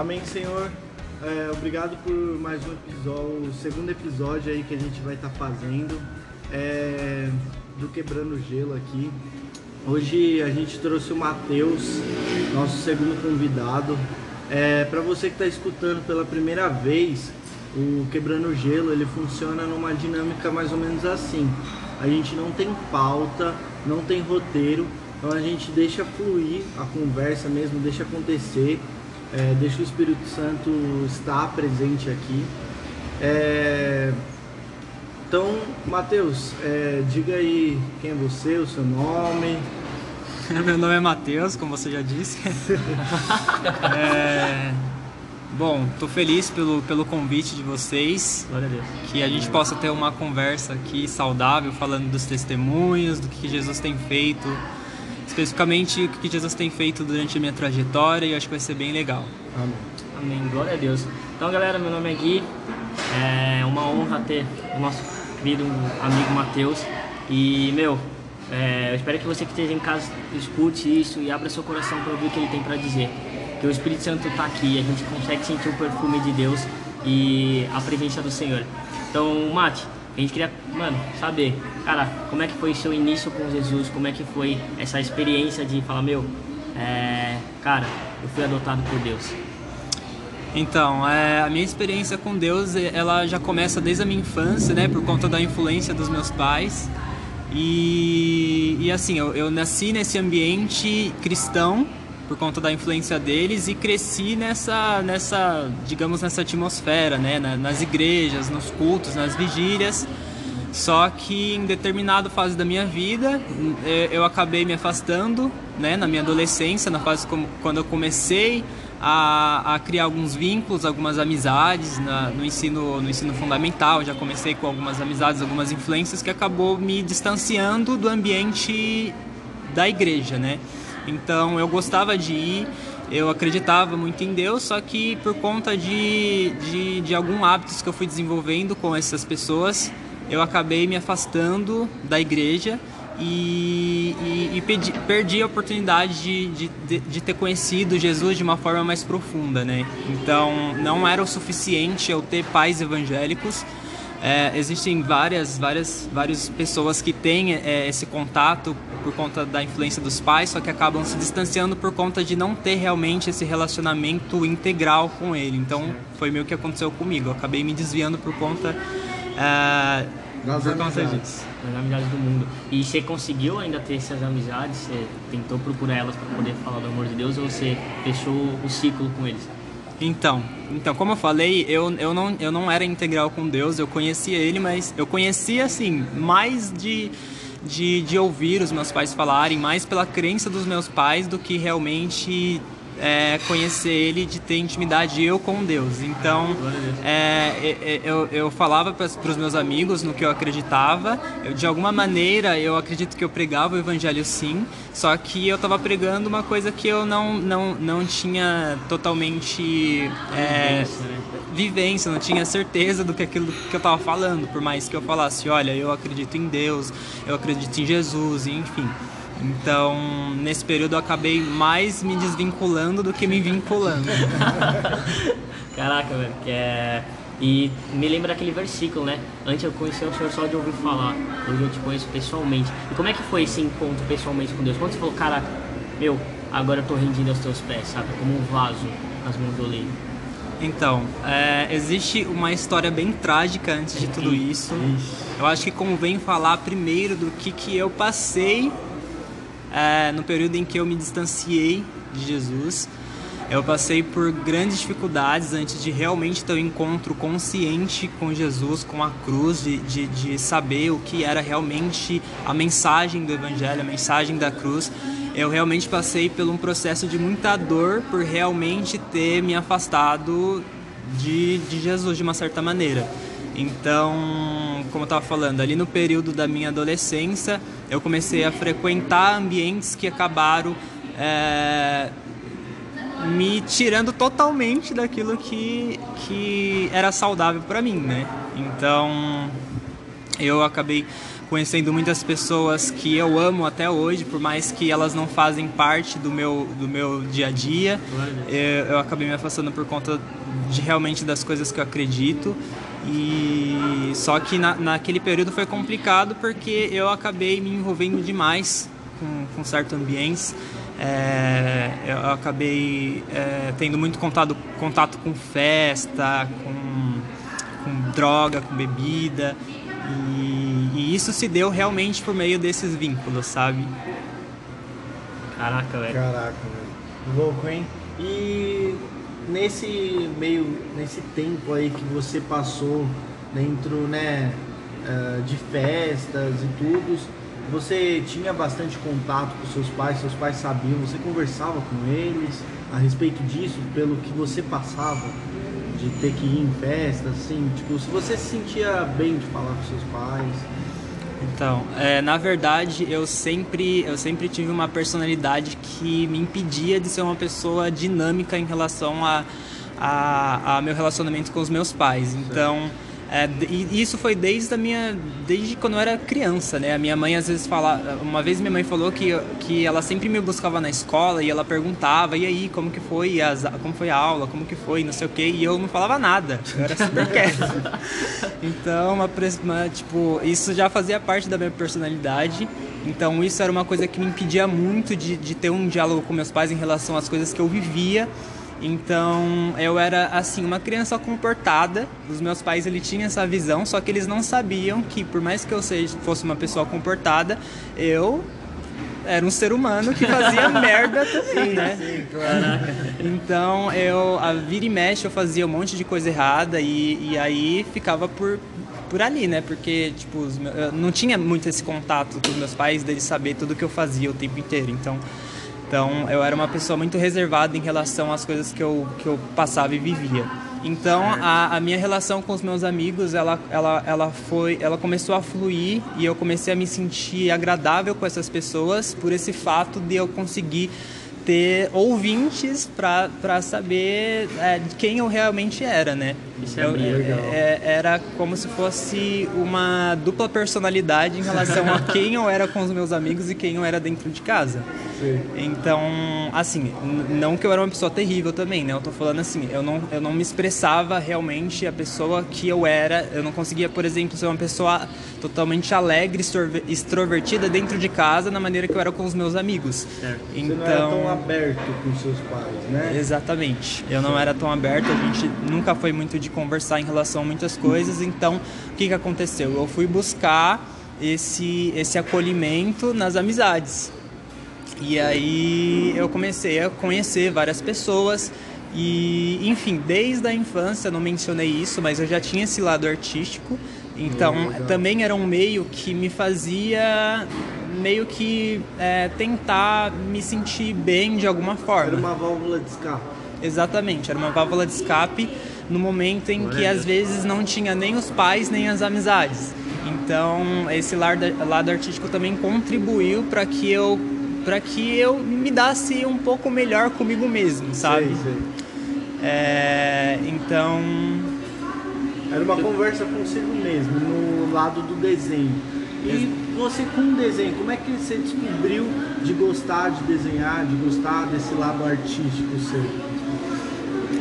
Amém, Senhor. É, obrigado por mais um episódio, o segundo episódio aí que a gente vai estar tá fazendo é, do Quebrando Gelo aqui. Hoje a gente trouxe o Matheus, nosso segundo convidado. É, Para você que está escutando pela primeira vez, o Quebrando Gelo ele funciona numa dinâmica mais ou menos assim. A gente não tem pauta, não tem roteiro, então a gente deixa fluir a conversa mesmo, deixa acontecer, é, deixa o Espírito Santo estar presente aqui. É... Então, Matheus, é, diga aí quem é você, o seu nome. Meu nome é Matheus, como você já disse. é... Bom, estou feliz pelo, pelo convite de vocês. Glória a Deus. Que a gente possa ter uma conversa aqui saudável, falando dos testemunhos, do que Jesus tem feito especificamente o que Jesus tem feito durante a minha trajetória e acho que vai ser bem legal. Amém. Amém, glória a Deus. Então, galera, meu nome é Gui, é uma honra ter o nosso querido amigo Matheus. E, meu, é, eu espero que você que esteja em casa escute isso e abra seu coração para ouvir o que ele tem para dizer. Que o Espírito Santo está aqui, a gente consegue sentir o perfume de Deus e a presença do Senhor. Então, Mate, a gente queria, mano, saber, cara, como é que foi seu início com Jesus, como é que foi essa experiência de falar, meu, é, cara, eu fui adotado por Deus. Então, é, a minha experiência com Deus, ela já começa desde a minha infância, né, por conta da influência dos meus pais. E, e assim, eu, eu nasci nesse ambiente cristão, por conta da influência deles e cresci nessa, nessa digamos, nessa atmosfera, né? nas igrejas, nos cultos, nas vigílias. Só que em determinada fase da minha vida é, eu acabei me afastando, né? Na minha adolescência, na fase como, quando eu comecei a, a criar alguns vínculos, algumas amizades na, no, ensino, no ensino fundamental. Já comecei com algumas amizades, algumas influências que acabou me distanciando do ambiente da igreja, né? Então eu gostava de ir, eu acreditava muito em Deus, só que por conta de, de, de alguns hábitos que eu fui desenvolvendo com essas pessoas, eu acabei me afastando da igreja e, e, e pedi, perdi a oportunidade de, de, de, ter conhecido Jesus de uma forma mais profunda, né? Então não era o suficiente eu ter pais evangélicos é, existem várias, várias, várias pessoas que têm é, esse contato por conta da influência dos pais, só que acabam se distanciando por conta de não ter realmente esse relacionamento integral com ele. Então foi meio que aconteceu comigo. Eu acabei me desviando por conta é, das por conta disso. Das amizades do mundo. E você conseguiu ainda ter essas amizades? Você tentou procurar elas para poder falar do amor de Deus ou você fechou o ciclo com eles? Então, então, como eu falei, eu, eu, não, eu não era integral com Deus, eu conhecia Ele, mas eu conhecia, assim, mais de, de, de ouvir os meus pais falarem, mais pela crença dos meus pais do que realmente é, conhecer ele, de ter intimidade eu com Deus. Então, é, é, é, eu, eu falava para os meus amigos no que eu acreditava. Eu, de alguma maneira, eu acredito que eu pregava o evangelho sim, só que eu estava pregando uma coisa que eu não, não, não tinha totalmente é, vivência, né? vivência, não tinha certeza do que aquilo que eu estava falando, por mais que eu falasse, olha, eu acredito em Deus, eu acredito em Jesus, enfim. Então, nesse período eu acabei mais me desvinculando do que me vinculando. Caraca, velho, que é. E me lembra aquele versículo, né? Antes eu conhecia o Senhor só de ouvir falar, hoje eu te conheço pessoalmente. E como é que foi esse encontro pessoalmente com Deus? Quando você falou, cara, meu, agora eu tô rendido aos teus pés, sabe? Como um vaso nas mãos do oleiro. Então, é, existe uma história bem trágica antes de tudo isso. Eu acho que convém falar primeiro do que, que eu passei é, no período em que eu me distanciei de Jesus. Eu passei por grandes dificuldades antes de realmente ter um encontro consciente com Jesus, com a cruz, de, de, de, saber o que era realmente a mensagem do Evangelho, a mensagem da cruz. Eu realmente passei por um processo de muita dor por realmente ter me afastado de, de Jesus de uma certa maneira. Então, como eu estava falando, ali no período da minha adolescência, eu comecei a frequentar ambientes que acabaram é, me tirando totalmente daquilo que, que era saudável para mim, né? Então, Eu acabei conhecendo muitas pessoas que eu amo até hoje, por mais que elas não fazem parte do meu, do meu dia a dia. Eu, eu acabei me afastando por conta de realmente das coisas que eu acredito. E só que na, naquele período foi complicado porque eu acabei me envolvendo demais com, com certos ambientes. É, eu acabei é, tendo muito contato, contato com festa, com, com droga, com bebida. E, e, isso se deu realmente por meio desses vínculos, sabe? Caraca, velho. Caraca, velho. Louco, hein? E nesse meio, nesse tempo aí que você passou dentro, né, eh, de festas e tudo, você tinha bastante contato com seus pais, seus pais sabiam, você conversava com eles a respeito disso, pelo que você passava? de ter que ir em festas, assim, tipo, se você se sentia bem de falar com seus pais. Então, é, na verdade, eu sempre, eu sempre tive uma personalidade que me impedia de ser uma pessoa dinâmica em relação a, a, a meu relacionamento com os meus pais. Então, é, e isso foi desde a minha desde quando eu era criança, né? A minha mãe às vezes fala, uma vez minha mãe falou que, que ela sempre me buscava na escola e ela perguntava e aí como que foi as, como foi a aula, como que foi, não sei o quê, e eu não falava nada, eu era super quieto. então, uma, uma, tipo, isso já fazia parte da minha personalidade. Então, isso era uma coisa que me impedia muito de, de ter um diálogo com meus pais em relação às coisas que eu vivia então eu era assim uma criança comportada. Os meus pais ele tinham essa visão, só que eles não sabiam que por mais que eu seja, fosse uma pessoa comportada, eu era um ser humano que fazia merda também, né? Sim, claro. Então eu a vira e mexe eu fazia um monte de coisa errada e, e aí ficava por por ali, né? Porque, tipo, eu não tinha muito esse contato com os meus pais, deles saber tudo que eu fazia o tempo inteiro. Então, então eu era uma pessoa muito reservada em relação às coisas que eu, que eu passava e vivia. Então a, a minha relação com os meus amigos ela, ela, ela foi ela começou a fluir e eu comecei a me sentir agradável com essas pessoas por esse fato de eu conseguir ter ouvintes para saber é, quem eu realmente era, né? Isso é, é, é, Era como se fosse uma dupla personalidade em relação a quem eu era com os meus amigos e quem eu era dentro de casa. Sim. Então, assim, não que eu era uma pessoa terrível também, né? Eu tô falando assim, eu não, eu não me expressava realmente a pessoa que eu era. Eu não conseguia, por exemplo, ser uma pessoa totalmente alegre, extrovertida dentro de casa, na maneira que eu era com os meus amigos. Certo. Então, Você não era tão aberto com seus pais, né? Exatamente. Eu não era tão aberto, a gente nunca foi muito de conversar em relação a muitas coisas. Então, o que, que aconteceu? Eu fui buscar esse, esse acolhimento nas amizades. E aí eu comecei a conhecer várias pessoas. E, enfim, desde a infância, não mencionei isso, mas eu já tinha esse lado artístico. Então, também era um meio que me fazia meio que é, tentar me sentir bem de alguma forma. Era uma válvula de escape. Exatamente, era uma válvula de escape no momento em que às vezes não tinha nem os pais nem as amizades. Então, esse lado, lado artístico também contribuiu para que eu para que eu me dasse um pouco melhor comigo mesmo, sabe? Sim, sim. É, então, era uma conversa consigo mesmo, no lado do desenho. E você com o desenho, como é que você descobriu de gostar de desenhar, de gostar desse lado artístico seu?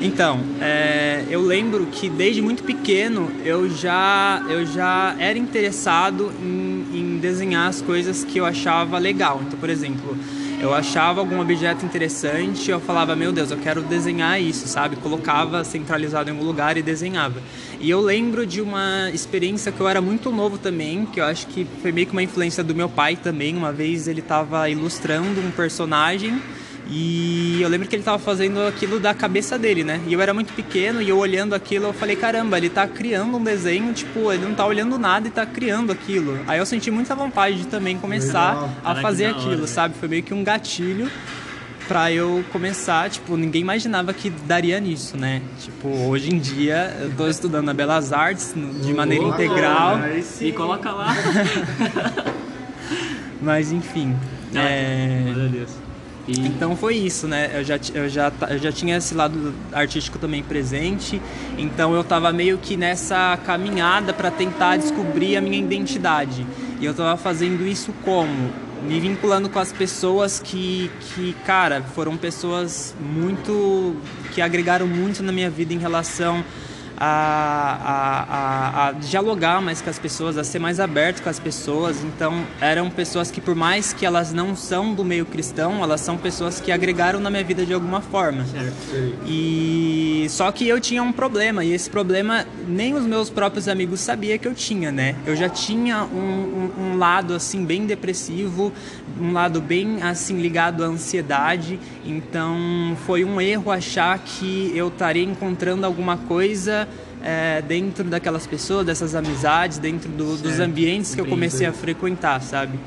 Então, é, eu lembro que desde muito pequeno eu já, eu já era interessado em, em desenhar as coisas que eu achava legal. Então, por exemplo, eu achava algum objeto interessante, eu falava, meu Deus, eu quero desenhar isso, sabe? Colocava centralizado em algum lugar e desenhava. E eu lembro de uma experiência que eu era muito novo também, que eu acho que foi meio que uma influência do meu pai também. Uma vez ele estava ilustrando um personagem e eu lembro que ele estava fazendo aquilo da cabeça dele, né? E eu era muito pequeno e eu olhando aquilo, eu falei, caramba, ele está criando um desenho, tipo, ele não está olhando nada e está criando aquilo. Aí eu senti muita vontade de também começar Legal. a fazer aquilo, sabe? Foi meio que um gatilho para eu começar, tipo, ninguém imaginava que daria nisso, né? Tipo, hoje em dia eu tô estudando na Belas Artes de maneira oh, integral. E coloca lá. Mas enfim. é... E- Então foi isso, né? Eu já, eu, já, eu já tinha esse lado artístico também presente, então eu tava meio que nessa caminhada para tentar descobrir a minha identidade. E eu tava fazendo isso como? Me vinculando com as pessoas que, que, cara, foram pessoas muito. que agregaram muito na minha vida em relação a, a, a, dialogar mais com as pessoas, a ser mais aberto com as pessoas. Então, eram pessoas que, por mais que elas não são do meio cristão, elas são pessoas que agregaram na minha vida de alguma forma. Certo. E só que eu tinha um problema, e esse problema nem os meus próprios amigos sabiam que eu tinha, né? Eu já tinha um, um, um lado assim bem depressivo, um lado bem assim ligado à ansiedade. Então foi um erro achar que eu estaria encontrando alguma coisa é, dentro daquelas pessoas, dessas amizades, dentro do- dos ambientes que eu comecei a frequentar, sabe?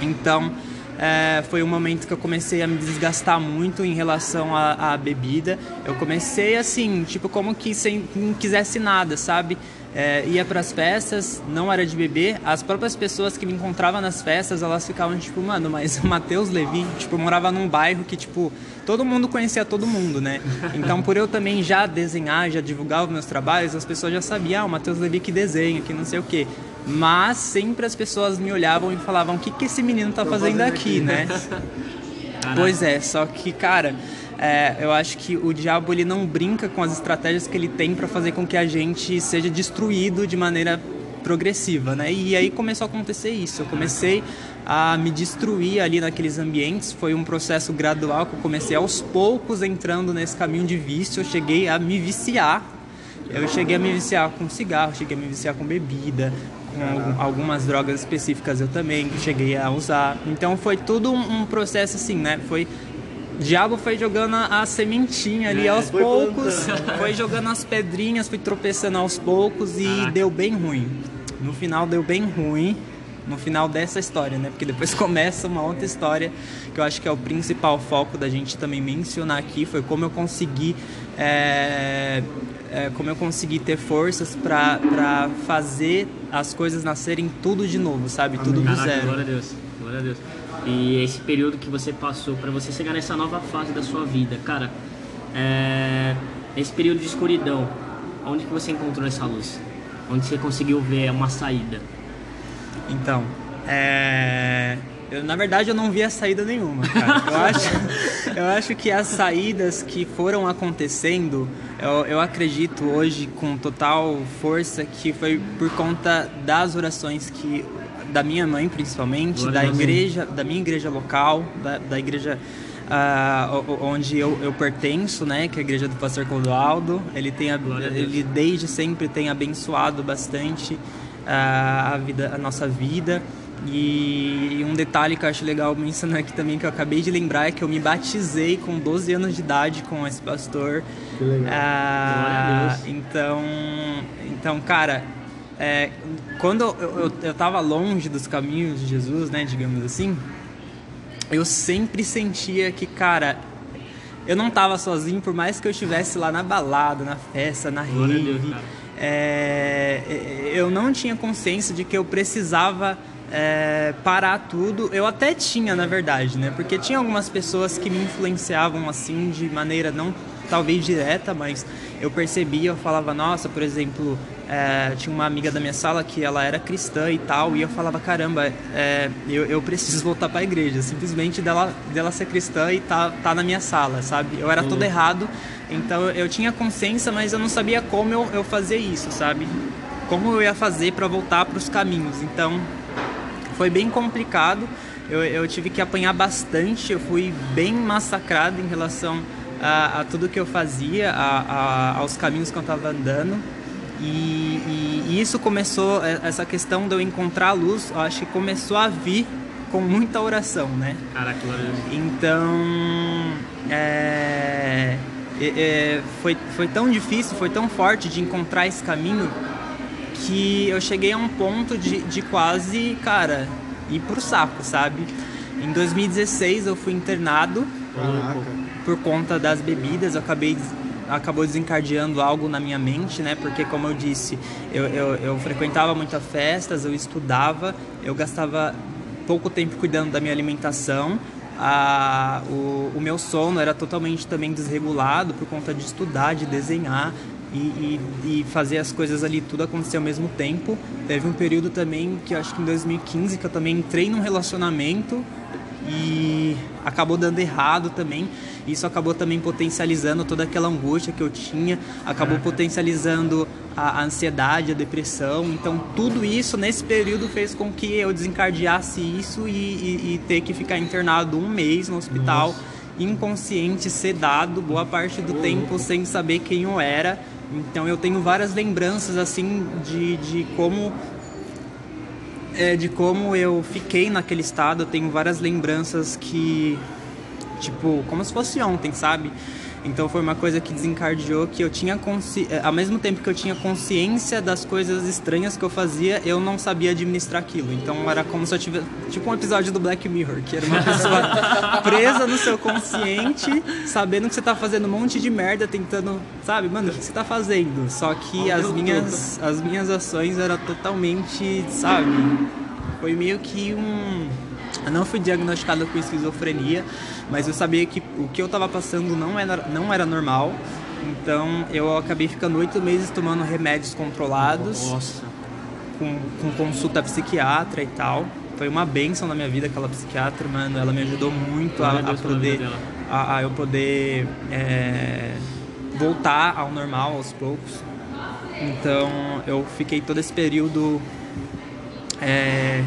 Então, é, foi um momento que eu comecei a me desgastar muito em relação à, bebida. Eu comecei assim, tipo, como que sem não quisesse nada, sabe? É, ia para as festas, não era de beber. As próprias pessoas que me encontravam nas festas, elas ficavam tipo, mano, mas o Matheus Levi, tipo, morava num bairro que, tipo, todo mundo conhecia todo mundo, né? Então, por eu também já desenhar, já divulgar os meus trabalhos, as pessoas já sabiam, ah, o Matheus Levi que desenha, que não sei o quê. Mas sempre as pessoas me olhavam e falavam: o que, que esse menino tá fazendo fazendo aqui, aqui?" né? Pois é, só que, cara, é, eu acho que o diabo ele não brinca com as estratégias que ele tem para fazer com que a gente seja destruído de maneira progressiva, né? E aí começou a acontecer isso. Eu comecei a me destruir ali naqueles ambientes. Foi um processo gradual que eu comecei aos poucos entrando nesse caminho de vício. Eu cheguei a me viciar. Eu cheguei a me viciar com cigarro, cheguei a me viciar com bebida, com algum- algumas drogas específicas eu também cheguei a usar. Então foi tudo um, processo assim, né? Foi o diabo foi jogando a, a sementinha ali É, aos foi poucos, plantando. foi jogando as pedrinhas, fui tropeçando aos poucos e Caraca. deu bem ruim. No final deu bem ruim. No final dessa história, né? Porque depois começa uma outra história que eu acho que é o principal foco da gente também mencionar aqui. Foi como eu consegui, é, é, como eu consegui ter forças pra pra fazer as coisas nascerem tudo de novo, sabe? Tudo do Caraca, zero. glória a Deus, glória a Deus. E esse período que você passou para você chegar nessa nova fase da sua vida, cara, é... esse período de escuridão, onde que você encontrou essa luz? Onde você conseguiu ver uma saída? Então, é... eu, na verdade eu não vi a saída nenhuma, cara. Eu acho, eu acho que as saídas que foram acontecendo, eu, eu acredito hoje com total força que foi por conta das orações que da minha mãe principalmente, Glória da igreja, da minha igreja local, da, da igreja o- onde eu, eu pertenço, né, que é a igreja do Pastor Clodoaldo. Ele tem a- ele desde sempre tem abençoado bastante ah, a vida, a nossa vida. E um detalhe que eu acho legal mencionar aqui também que eu acabei de lembrar é que eu me batizei com 12 anos de idade com esse pastor. Que legal. Ah, então, então, cara, é, quando eu, eu, eu tava longe dos caminhos de Jesus, né, digamos assim, eu sempre sentia que, cara, eu não tava sozinho, por mais que eu estivesse lá na balada, na festa, na rave. é, é, eu não tinha consciência de que eu precisava é, parar tudo. Eu até tinha, na verdade, né? Porque tinha algumas pessoas que me influenciavam assim de maneira não talvez direta, mas eu percebia, eu falava, nossa, por exemplo, é, tinha uma amiga da minha sala que ela era cristã e tal, e eu falava, caramba, é, eu, eu preciso voltar para a igreja, simplesmente dela, dela ser cristã e tá, tá na minha sala, sabe? Eu era todo errado, então eu tinha consciência, mas eu não sabia como eu, eu fazia isso, sabe? Como eu ia fazer para voltar para os caminhos. Então, foi bem complicado. Eu, eu tive que apanhar bastante. Eu fui bem massacrado em relação a, a tudo que eu fazia, a, a- aos caminhos que eu estava andando. E, e- e isso começou, eh, essa questão de eu encontrar a luz, eu acho que começou a vir com muita oração, né? Caraca. Então, é, é, é, foi, foi tão difícil, foi tão forte de encontrar esse caminho que eu cheguei a um ponto de, de quase, cara, ir pro saco, sabe? Em 2016 eu fui internado Caraca. por conta das bebidas, eu acabei acabou desencadeando algo na minha mente, né? Porque como eu disse, eu, eu, eu frequentava muitas festas, eu estudava, eu gastava pouco tempo cuidando da minha alimentação a, o, o meu sono era totalmente também desregulado por conta de estudar, de desenhar e, e, e, fazer as coisas ali tudo acontecer ao mesmo tempo. Teve um período também que acho que em 2015 que eu também entrei num relacionamento e acabou dando errado também. Isso acabou também potencializando toda aquela angústia que eu tinha, acabou potencializando a, a ansiedade, a depressão. Então, tudo isso nesse período fez com que eu desencadeasse isso e, e, e ter que ficar internado um mês no hospital, Nossa. inconsciente, sedado, boa parte do tempo sem saber quem eu era. Então, eu tenho várias lembranças assim de, de como é, de como eu fiquei naquele estado. Eu tenho várias lembranças que, tipo, como se fosse ontem, sabe? Então foi uma coisa que desencadeou que eu tinha consci... É, ao mesmo tempo que eu tinha consciência das coisas estranhas que eu fazia, eu não sabia administrar aquilo. Então era como se eu tivesse tipo um episódio do Black Mirror, que era uma pessoa presa no seu consciente, sabendo que você tá fazendo um monte de merda, tentando, sabe, mano, o que você tá fazendo? Só que as minhas as minhas ações eram totalmente, sabe, foi meio que um eu não fui diagnosticado com esquizofrenia, mas eu sabia que o que eu estava passando não era, não era normal. Então eu acabei ficando oito meses tomando remédios controlados. Nossa. Com, com consulta psiquiatra e tal. Foi uma benção na minha vida aquela psiquiatra, mano. Ela me ajudou muito a, a poder, a, a, eu poder é, voltar ao normal aos poucos. Então eu fiquei todo esse período é,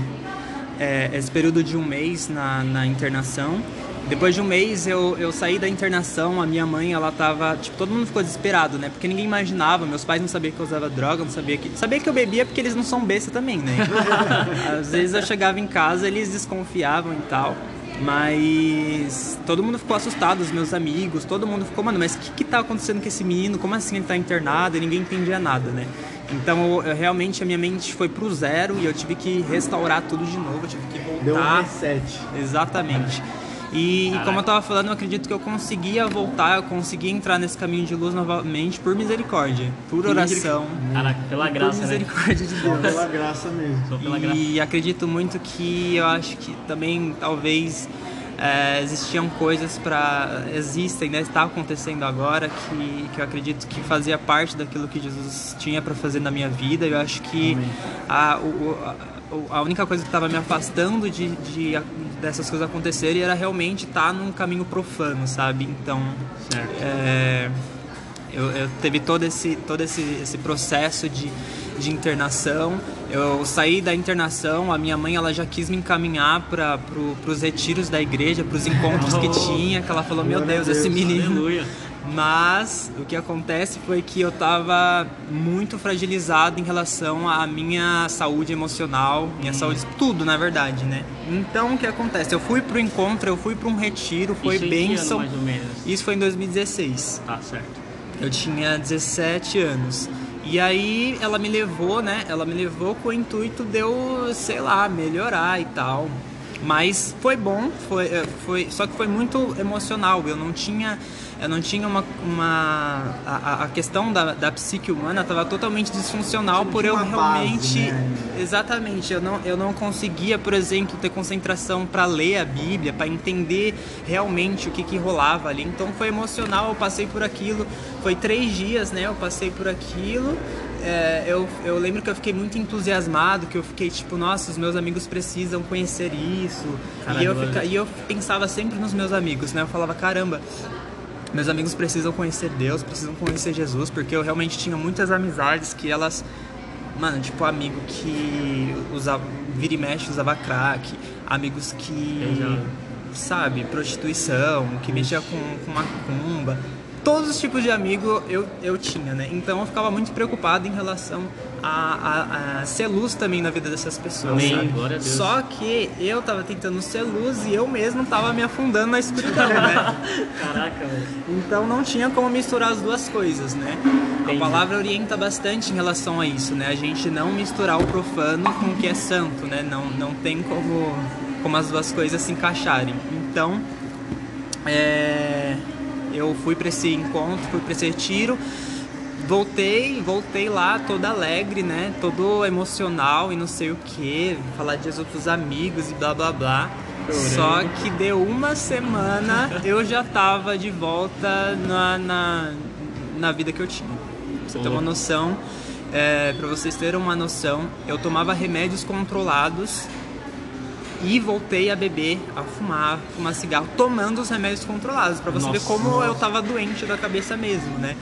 é, esse período de um mês na, na internação. Depois de um mês eu, eu saí da internação, a minha mãe, ela tava, tipo, todo mundo ficou desesperado, né? Porque ninguém imaginava, meus pais não sabiam que eu usava droga, não sabia que... Sabia que eu bebia porque eles não são besta também, né? Às vezes eu chegava em casa, eles desconfiavam e tal. Mas todo mundo ficou assustado, os meus amigos, todo mundo ficou, mano, mas o que, que tá acontecendo com esse menino? Como assim ele tá internado? E ninguém entendia nada, né? Então, eu, realmente, a minha mente foi pro zero e eu tive que restaurar tudo de novo, eu tive que voltar. Deu um reset. Exatamente. E, e, como eu estava falando, eu acredito que eu conseguia voltar, eu conseguia entrar nesse caminho de luz novamente por misericórdia, por oração. Caraca, pela graça, por né? misericórdia né? de Deus. Só pela graça mesmo. Só pela e graça. acredito muito que eu acho que também talvez é, existiam coisas para existem né está acontecendo agora que, que eu acredito que fazia parte daquilo que Jesus tinha para fazer na minha vida. Eu acho que a, o, a, a única coisa que estava me afastando de, de, dessas coisas acontecerem era realmente estar tá num caminho profano sabe? Então é, eu, eu teve todo esse todo esse, esse processo de de internação. Eu saí da internação, a minha mãe ela já quis me encaminhar para pro, os retiros da igreja, para os encontros que tinha, que ela falou, meu Deus, esse menino. Aleluia. Mas o que acontece foi que eu estava muito fragilizado em relação à minha saúde emocional, minha hum. saúde, tudo na verdade, né? Então o que acontece? Eu fui pro encontro, eu fui para um retiro, foi Isso bênção. mais ou menos. Isso foi em 2016. Tá certo. Eu tinha 17 anos. E aí ela me levou, né? Ela me levou com o intuito de eu, sei lá, melhorar e tal. Mas foi bom, foi, é, foi, só que foi muito emocional. Eu não tinha, eu não tinha uma, uma a, a questão da, da psique humana estava totalmente disfuncional por eu realmente, base, né? exatamente, eu não, eu não conseguia, por exemplo, ter concentração para ler a Bíblia, para entender realmente o que, que rolava ali. Então foi emocional, eu passei por aquilo. Foi três dias, né? Eu passei por aquilo é, eu, eu lembro que eu fiquei muito entusiasmado, que eu fiquei tipo, nossa, os meus amigos precisam conhecer isso. Caramba, e, eu fica, e eu pensava sempre nos meus amigos, né? Eu falava, caramba, meus amigos precisam conhecer Deus, precisam conhecer Jesus, porque eu realmente tinha muitas amizades que elas. Mano, tipo, amigo que usava, vira e mexe usava crack, amigos que. Sabe, prostituição, que mexia com, com macumba todos os tipos de amigo eu, eu tinha, né? Então eu ficava muito preocupado em relação a, a, a ser luz também na vida dessas pessoas. Amém. Glória a Deus. Só que eu tava tentando ser luz e eu mesmo tava me afundando na escuridão, né? Caraca, velho. Então não tinha como misturar as duas coisas, né? Entendi. A palavra orienta bastante em relação a isso, né? A gente não misturar o profano com o que é santo, né? Não, não tem como, como as duas coisas se encaixarem. Então, é eu fui para esse encontro, fui para esse retiro, voltei, voltei lá todo alegre, né? Todo emocional e não sei o que, falar de Jesus pros amigos e blá blá blá. Só que deu uma semana, eu já tava de volta na, na, na vida que eu tinha. Pra você ter uma noção, é, pra vocês terem uma noção, eu tomava remédios controlados e voltei a beber, a fumar, fumar cigarro, tomando os remédios controlados, pra você ver Nossa. como eu tava doente da cabeça mesmo, né?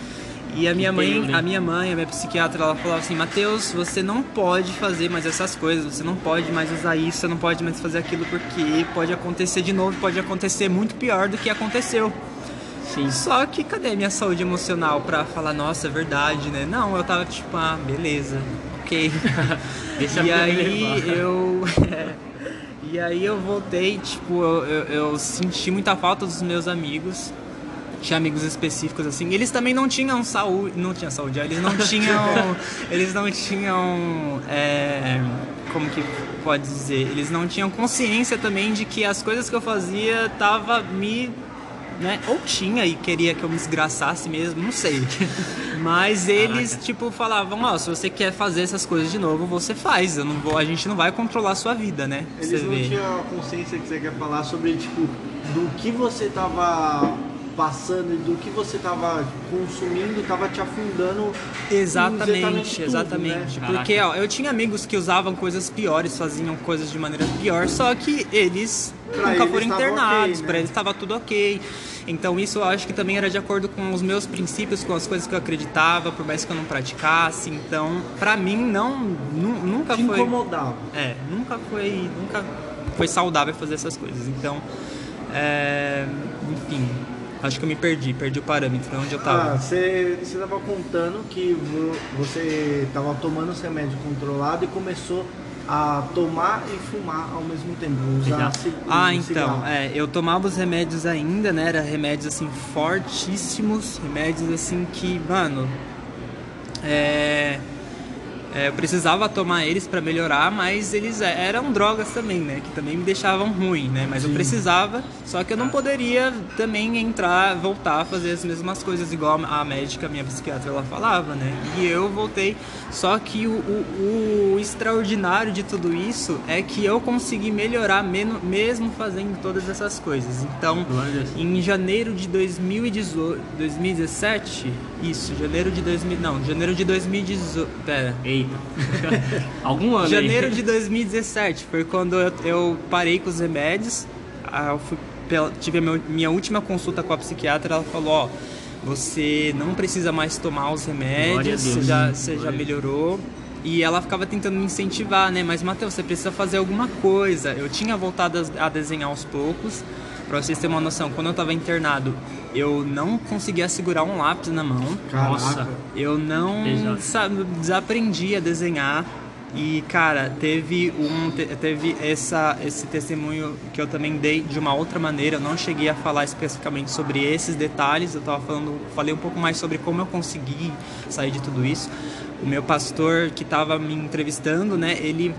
E a minha mãe, terrível. a minha mãe, a minha psiquiatra, ela falava assim, Mateus, você não pode fazer mais essas coisas, você não pode mais usar isso, você não pode mais fazer aquilo porque pode acontecer de novo, pode acontecer muito pior do que aconteceu. Sim. Só que cadê minha saúde emocional pra falar, nossa, é verdade, né? Não, eu tava tipo, ah, beleza, ok. Deixa e aí levar. eu. e aí eu voltei, tipo, eu, eu, eu senti muita falta dos meus amigos. Tinha amigos específicos assim. Eles também não tinham saúde. Não tinha saúde, eles não tinham. eles não tinham. é, como que pode dizer? Eles não tinham consciência também de que as coisas que eu fazia tava me né? Ou tinha e queria que eu me desgraçasse mesmo, não sei. Mas eles, Caraca. tipo, falavam, ó, se você quer fazer essas coisas de novo, você faz. Eu não vou, a gente não vai controlar a sua vida, né? Eles você não vê. tinham a consciência que você quer falar sobre, tipo, do que você tava passando e do que você tava consumindo, tava te afundando Exatamente, tudo, exatamente. né? Porque, ó, eu tinha amigos que usavam coisas piores, faziam coisas de maneira pior, só que eles Pra nunca eles foram internados, ok, né? pra eles estava tudo ok. Então isso eu acho que também era de acordo com os meus princípios, com as coisas que eu acreditava, por mais que eu não praticasse. Então, pra mim não nu- nunca Te foi incomodava. É, nunca foi, nunca foi saudável fazer essas coisas. Então, é, enfim, acho que eu me perdi, perdi o parâmetro onde eu Ah, tava. você você tava contando que vo- você tava tomando os remédios controlados e começou a tomar e fumar ao mesmo tempo. Usar Ah, então, é, eu tomava os remédios ainda, né? Era remédios assim fortíssimos, remédios assim que, mano, é, é, eu precisava tomar eles pra melhorar, mas eles é, eram drogas também, né? Que também me deixavam ruim, né? Mas eu precisava, só que eu não poderia também entrar, voltar a fazer as mesmas coisas igual a médica, minha psiquiatra, ela falava, né? E eu voltei, só que o, o- o extraordinário de tudo isso é que eu consegui melhorar mesmo fazendo todas essas coisas. Então, em janeiro de 2018, 2017, isso, janeiro de 2000, não, janeiro de 2018, pera, Eita. Algum ano Janeiro aí. de 2017 foi quando eu, eu parei com os remédios. Eu fui tive a minha última consulta com a psiquiatra. Ela falou: Ó, você não precisa mais tomar os remédios, você já, você já melhorou. E ela ficava tentando me incentivar, né? Mas, Matheus, você precisa fazer alguma coisa. Eu tinha voltado a a desenhar aos poucos. Pra vocês terem uma noção, quando eu tava internado, eu não conseguia segurar um lápis na mão. Caraca. Nossa. Eu não Exato. sabe, desaprendi a desenhar e cara teve um te- teve essa esse testemunho que eu também dei de uma outra maneira. Eu não cheguei a falar especificamente sobre esses detalhes. Eu tava falando, falei um pouco mais sobre como eu consegui sair de tudo isso. O meu pastor que estava me entrevistando, né? Ele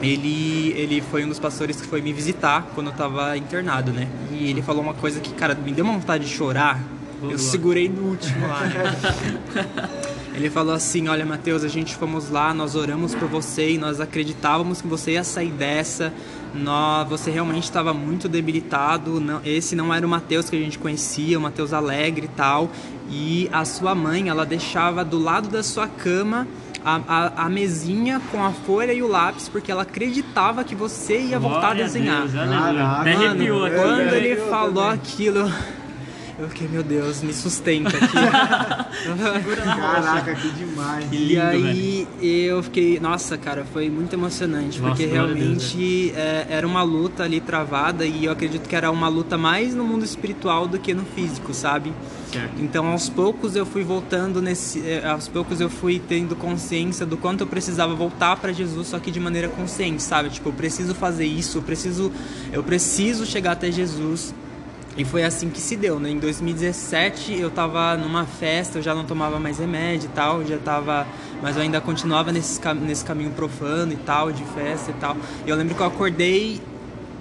ele, ele foi um dos pastores que foi me visitar quando eu tava internado, né? E ele falou uma coisa que, cara, me deu uma vontade de chorar. Eu Boa. segurei no último lá, né? Ele falou assim: Olha, Mateus, a gente fomos lá, nós oramos por você e nós acreditávamos que você ia sair dessa. Nós, você realmente estava muito debilitado. Não, esse não era o Mateus que a gente conhecia, o Mateus alegre e tal. E a sua mãe, ela deixava do lado da sua cama a, a, a mesinha com a folha e o lápis, porque ela acreditava que você ia voltar Glória a desenhar. Deus. Caraca. Até Mano, quando ele falou também. aquilo, eu fiquei, meu Deus, me sustenta aqui. Caraca, que demais. Que E lindo, aí eu fiquei, nossa, cara, foi muito emocionante, Nossa, porque Deus, realmente é, era uma luta ali travada e eu acredito que era uma luta mais no mundo espiritual do que no físico, sabe? Certo. Então aos poucos eu fui voltando nesse, eh, aos poucos eu fui tendo consciência do quanto eu precisava voltar para Jesus, só que de maneira consciente, sabe? Tipo, eu preciso fazer isso, eu preciso, eu preciso chegar até Jesus. E foi assim que se deu, né? Em 2017 eu tava numa festa, eu já não tomava mais remédio e tal, já tava, mas eu ainda continuava nesse, nesse caminho profano e tal, de festa e tal. E eu lembro que eu acordei,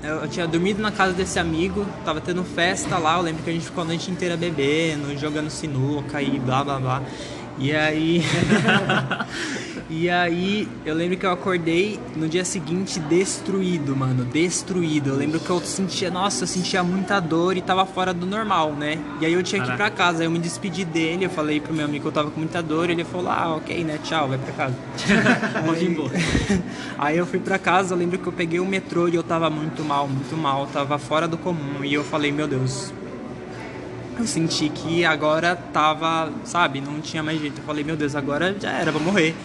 eu tinha dormido na casa desse amigo, tava tendo festa lá, eu lembro que a gente ficou a noite inteira bebendo, jogando sinuca e blá blá blá. E aí. e aí, eu lembro que eu acordei no dia seguinte destruído, mano. Destruído. Eu lembro que eu sentia, nossa, eu sentia muita dor e tava fora do normal, né? E aí eu tinha que ir pra casa. Aí eu me despedi dele, eu falei pro meu amigo que eu tava com muita dor. Ele falou, ah, ok, né? Tchau, vai pra casa. aí, aí eu fui pra casa, eu lembro que eu peguei o metrô e eu tava muito mal, muito mal. Tava fora do comum. E eu falei, meu Deus, eu senti que agora tava, sabe, não tinha mais jeito. Eu falei, meu Deus, agora já era, vou morrer.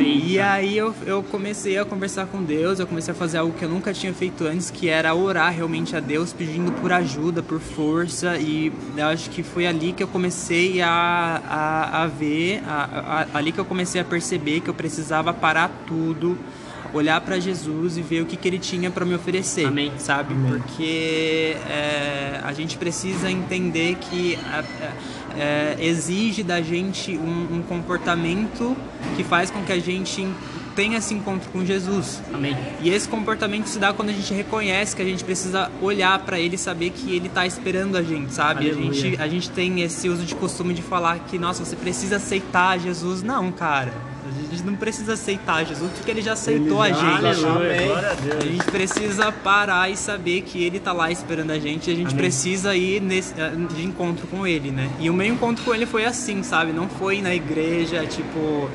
e aí eu, eu comecei a conversar com Deus, eu comecei a fazer algo que eu nunca tinha feito antes, que era orar realmente a Deus, pedindo por ajuda, por força. E eu acho que foi ali que eu comecei a, a, a ver, a, a, ali que eu comecei a perceber que eu precisava parar tudo olhar para Jesus e ver o que, que ele tinha para me oferecer, Amém. sabe? Amém. Porque é, a gente precisa entender que é, é, exige da gente um, um, comportamento que faz com que a gente tenha esse encontro com Jesus. Amém. E esse comportamento se dá quando a gente reconhece que a gente precisa olhar para ele e saber que ele está esperando a gente, sabe? A gente, a gente tem esse uso de costume de falar que, nossa, você precisa aceitar Jesus. Não, cara a gente não precisa aceitar Jesus porque ele já aceitou ele já, a gente. Aleluia, a, a, gente precisa parar e saber que ele tá lá esperando a gente e a gente Amém. precisa ir nesse, eh, de encontro com ele, né? E o meu encontro com ele foi assim, sabe? Não foi na igreja, tipo,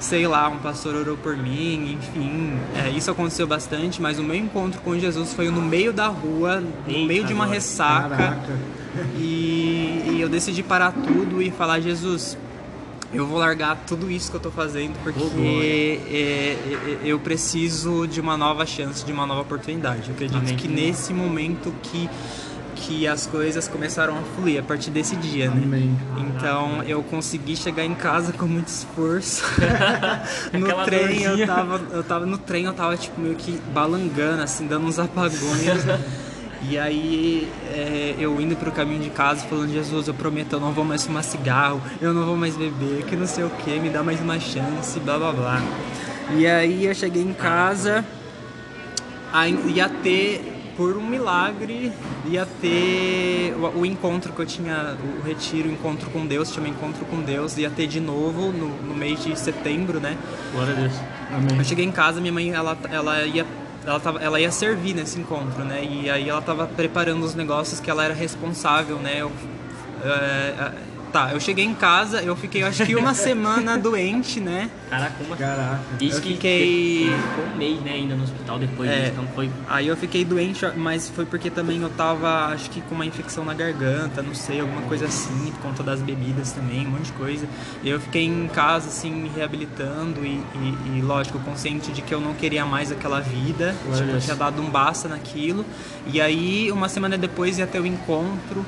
sei lá, um pastor orou por mim, enfim. É, isso aconteceu bastante, mas o meu encontro com Jesus foi no meio da rua, no Eita, meio de uma ressaca. E, e eu decidi parar tudo e falar, Jesus, eu vou largar tudo isso que eu tô fazendo porque é, é, eu preciso de uma nova chance, de uma nova oportunidade. Eu acredito Amém. que nesse momento que que as coisas começaram a fluir a partir desse dia, né? Amém. Então eu consegui chegar em casa com muito esforço. no trem eu tava, eu tava no trem, eu tava tipo meio que balangando assim, dando uns apagões. E aí é, eu indo pro caminho de casa falando, Jesus, eu prometo, eu não vou mais fumar cigarro, eu não vou mais beber, que não sei o que, me dá mais uma chance, blá blá blá. E aí eu cheguei em casa, ia ter, por um milagre, ia ter o, o, encontro que eu tinha, o retiro, o encontro com Deus, tinha um encontro com Deus, ia ter de novo no, no mês de setembro, né? Glória a Deus. Amém. Eu cheguei em casa, minha mãe, ela, ela ia ela, tava, ela ia servir nesse encontro, né? E aí ela tava preparando os negócios que ela era responsável, né? Eu, é, Tá, eu cheguei em casa, eu fiquei acho que uma semana doente, né? Caraca, uma. Caraca. Diz eu que fiquei. Ficou um mês, né, ainda no hospital depois é, então foi. Aí eu fiquei doente, mas foi porque também eu tava, acho que com uma infecção na garganta, não sei, alguma coisa assim, por conta das bebidas também, um monte de coisa. E eu fiquei em casa, assim, me reabilitando e, e, e lógico, consciente de que eu não queria mais aquela vida, tipo, eu tinha dado um basta naquilo. E aí, uma semana depois ia ter o encontro.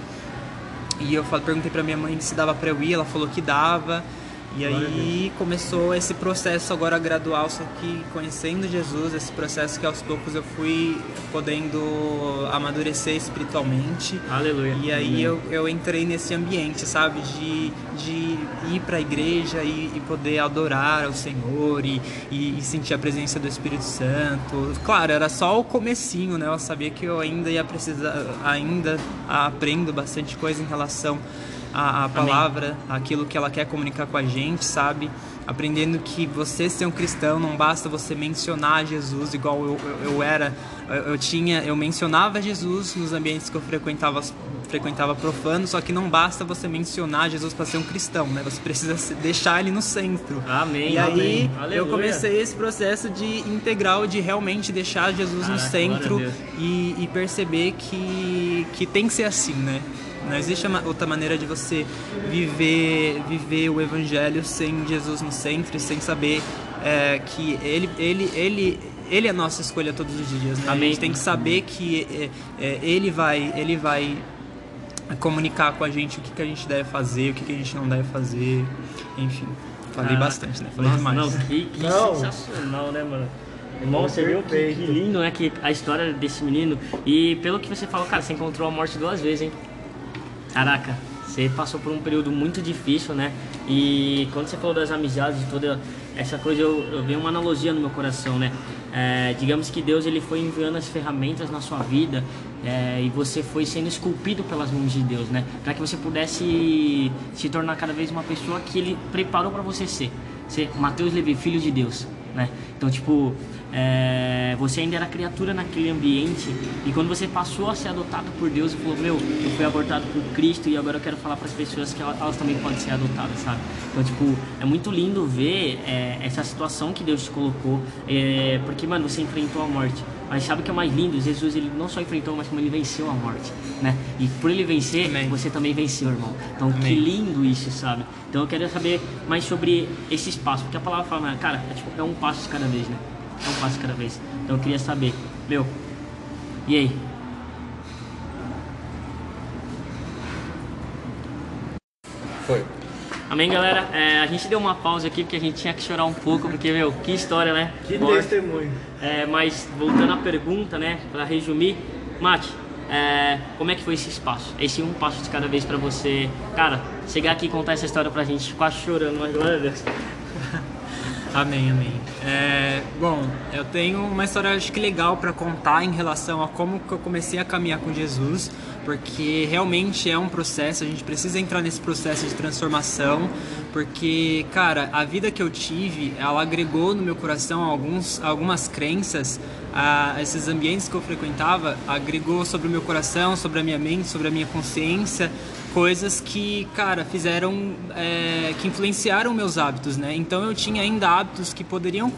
E eu perguntei pra minha mãe se dava pra eu ir, ela falou que dava. E aí começou esse processo agora gradual, só que conhecendo Jesus, esse processo que aos poucos eu fui podendo amadurecer espiritualmente. Aleluia. E aí eu, eu entrei nesse ambiente, sabe? De, de ir para a igreja e, e, poder adorar ao Senhor e, e, e, sentir a presença do Espírito Santo. Claro, era só o comecinho, né? Eu sabia que eu ainda ia precisar, ainda aprendo bastante coisa em relação a, a palavra, Amém. aquilo que ela quer comunicar com a gente, sabe? Aprendendo que você ser um cristão não basta você mencionar Jesus igual eu, eu, eu era, eu, eu, tinha, eu mencionava Jesus nos ambientes que eu frequentava, frequentava profano, só que não basta você mencionar Jesus para ser um cristão, né? Você precisa deixar ele no centro. Amém. E aí Amém. eu comecei esse processo de integral, de realmente deixar Jesus Caraca, no centro e, e perceber que, que tem que ser assim, né? Não existe outra maneira de você viver, viver o evangelho sem Jesus no centro, sem saber é, que ele, ele, ele, ele é a nossa escolha todos os dias. Né? A gente tem que saber que é, é, ele vai, ele vai comunicar com a gente o que, que a gente deve fazer, o que, que a gente não deve fazer, enfim. Falei ah, bastante, né? Falei nossa, demais. Não, que, que não. sensacional, né, mano? Irmão, você viu que, que, lindo, né? Que a história desse menino. E pelo que você falou, cara, você encontrou a morte duas vezes, hein? Caraca, você passou por um período muito difícil, né? E quando você falou das amizades, de toda essa coisa, eu, eu vi uma analogia no meu coração, né? É, digamos que Deus ele foi enviando as ferramentas na sua vida é, e você foi sendo esculpido pelas mãos de Deus, né? Para que você pudesse se tornar cada vez uma pessoa que Ele preparou para você ser. Ser Mateus Levi, filho de Deus, né? Então, tipo, é, você ainda era criatura naquele ambiente e quando você passou a ser adotado por Deus e falou, meu, eu fui abortado por Cristo e agora eu quero falar para as pessoas que elas, elas, também podem ser adotadas, sabe? Então, tipo, é muito lindo ver é, essa situação que Deus te colocou, é, porque, mano, você enfrentou a morte. Mas sabe o que é mais lindo? Jesus ele não só enfrentou, mas como ele venceu a morte, né? E por ele vencer, Amém. você também venceu, irmão. Então Amém. que lindo isso, sabe? Então eu quero saber mais sobre esse espaço, porque a palavra fala, cara, é, tipo, é um passo de cada vez, né? É um passo de cada vez. Então eu queria saber, meu, e aí? Foi. Amém, galera? É, a gente deu uma pausa aqui porque a gente tinha que chorar um pouco, porque, meu, que história, né? Que Morte. testemunho. É, mas, voltando à pergunta, né, pra resumir, Mate, é, como é que foi esse espaço? Esse um passo de cada vez pra você, cara, chegar aqui e contar essa história pra gente, quase chorando, mas glória a Deus. Amém, amém. É, bom, eu tenho uma história acho que legal para contar em relação a como que eu comecei a caminhar com Jesus, porque realmente é um processo, a gente precisa entrar nesse processo de transformação, porque, cara, a vida que eu tive, ela agregou no meu coração alguns, algumas crenças, a esses ambientes que eu frequentava, agregou sobre o meu coração, sobre a minha mente, sobre a minha consciência, coisas que, cara, fizeram, é, que influenciaram meus hábitos, né? Então eu tinha ainda hábitos que poderiam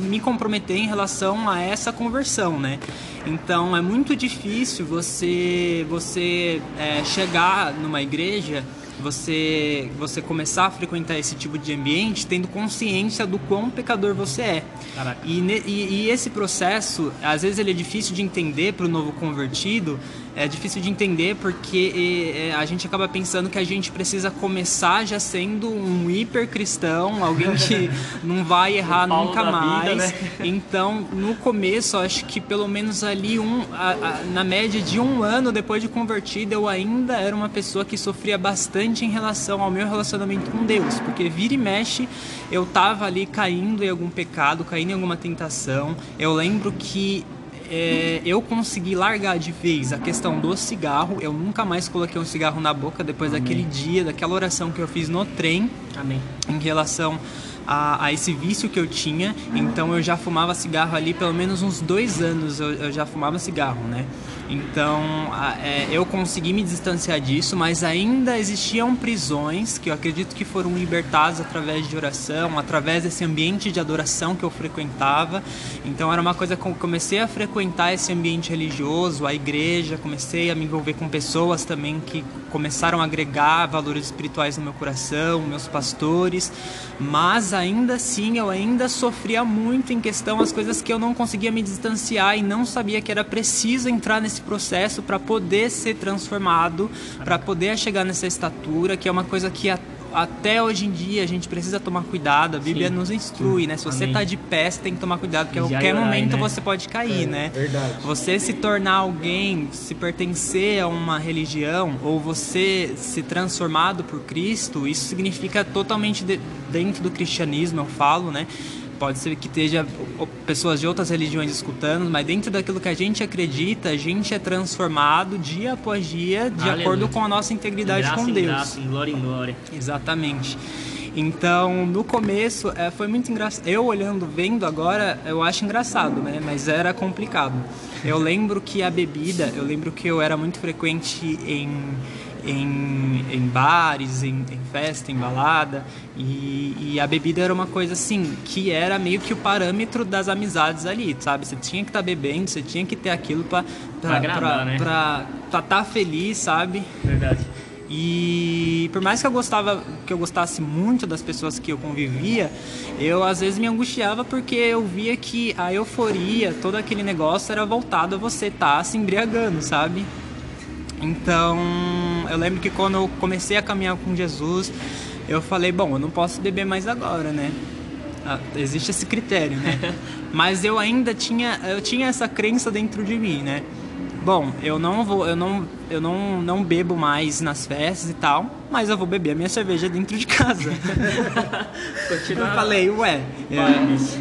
me comprometer em relação a essa conversão, né? Então é muito difícil você, você é, chegar numa igreja você você começar a frequentar esse tipo de ambiente tendo consciência do quão pecador você é. E, e, e, esse processo, às vezes ele é difícil de entender para o novo convertido, é difícil de entender porque é, a gente acaba pensando que a gente precisa começar já sendo um hiper cristão, alguém que não vai errar nunca mais. Vida, né? Então, no começo, acho que pelo menos ali um, a, a, na média de um ano depois de convertido, eu ainda era uma pessoa que sofria bastante em relação ao meu relacionamento com Deus, porque vira e mexe eu tava ali caindo em algum pecado, caindo em alguma tentação. Eu lembro que é, eu consegui largar de vez a questão do cigarro. Eu nunca mais coloquei um cigarro na boca depois Amém. daquele dia, daquela oração que eu fiz no trem. Amém. Em relação a, a, esse vício que eu tinha. Então eu já fumava cigarro ali pelo menos uns dois anos. Eu, eu já fumava cigarro, né? Então é, eu consegui me distanciar disso, mas ainda existiam prisões que eu acredito que foram libertadas através de oração, através desse ambiente de adoração que eu frequentava. Então era uma coisa que eu comecei a frequentar esse ambiente religioso, a igreja, comecei a me envolver com pessoas também que começaram a agregar valores espirituais no meu coração, meus pastores, mas ainda assim eu ainda sofria muito em questão as coisas que eu não conseguia me distanciar e não sabia que era preciso entrar nesse esse processo para poder ser transformado, para poder chegar nessa estatura, que é uma coisa que a, até hoje em dia a gente precisa tomar cuidado. A Bíblia Sim. nos instrui, né? Se você está de pé, você tem que tomar cuidado, porque a qualquer momento né? você pode cair, é, né? Verdade. Você se tornar alguém, se pertencer a uma religião, ou você se transformado por Cristo, isso significa totalmente de, dentro do cristianismo, eu falo, né? Pode ser que esteja pessoas de outras religiões escutando, mas dentro daquilo que a gente acredita, a gente é transformado dia após dia de Aleluia. acordo com a nossa integridade graça com Deus. Em graça, em glória em glória. Exatamente. Então, no começo, é, foi muito engraçado. Eu olhando, vendo agora, eu acho engraçado, né? Mas era complicado. Eu lembro que a bebida, eu lembro que eu era muito frequente em em, em bares, em, em, festa, em balada. E, e, a bebida era uma coisa assim, que era meio que o parâmetro das amizades ali, sabe? Você tinha que estar tá bebendo, você tinha que ter aquilo pra estar né? pra tá feliz, sabe? Verdade. E por mais que eu gostava, que eu gostasse muito das pessoas que eu convivia, eu às vezes me angustiava porque eu via que a euforia, todo aquele negócio era voltado a você estar tá se embriagando, sabe? Então, eu lembro que quando eu comecei a caminhar com Jesus, eu falei, bom, eu não posso beber mais agora, né? Ah, existe esse critério, né? Mas eu ainda tinha, eu tinha essa crença dentro de mim, né? Bom, eu não vou, eu não, eu não, não bebo mais nas festas e tal, mas eu vou beber a minha cerveja dentro de casa. eu falei, ué, é,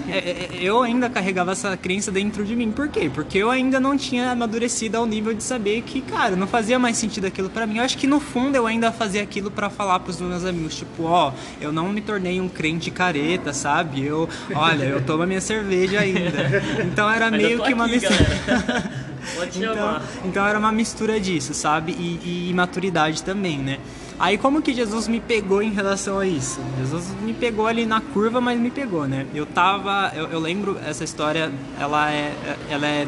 é, é, eu ainda carregava essa crença dentro de mim. Por quê? Porque eu ainda não tinha amadurecido ao nível de saber que, cara, não fazia mais sentido aquilo para mim. Eu acho que no fundo eu ainda fazia aquilo para falar pros meus amigos, tipo, ó, eu não me tornei um crente careta, sabe? Eu, olha, eu tomo a minha cerveja ainda. Então era meio que uma mistura. então, então era uma mistura disso, sabe? E, e maturidade também, né? Aí como que Jesus me pegou em relação a isso? Jesus me pegou ali na curva, mas me pegou, né? Eu tava, eu, eu lembro essa história, ela é, ela é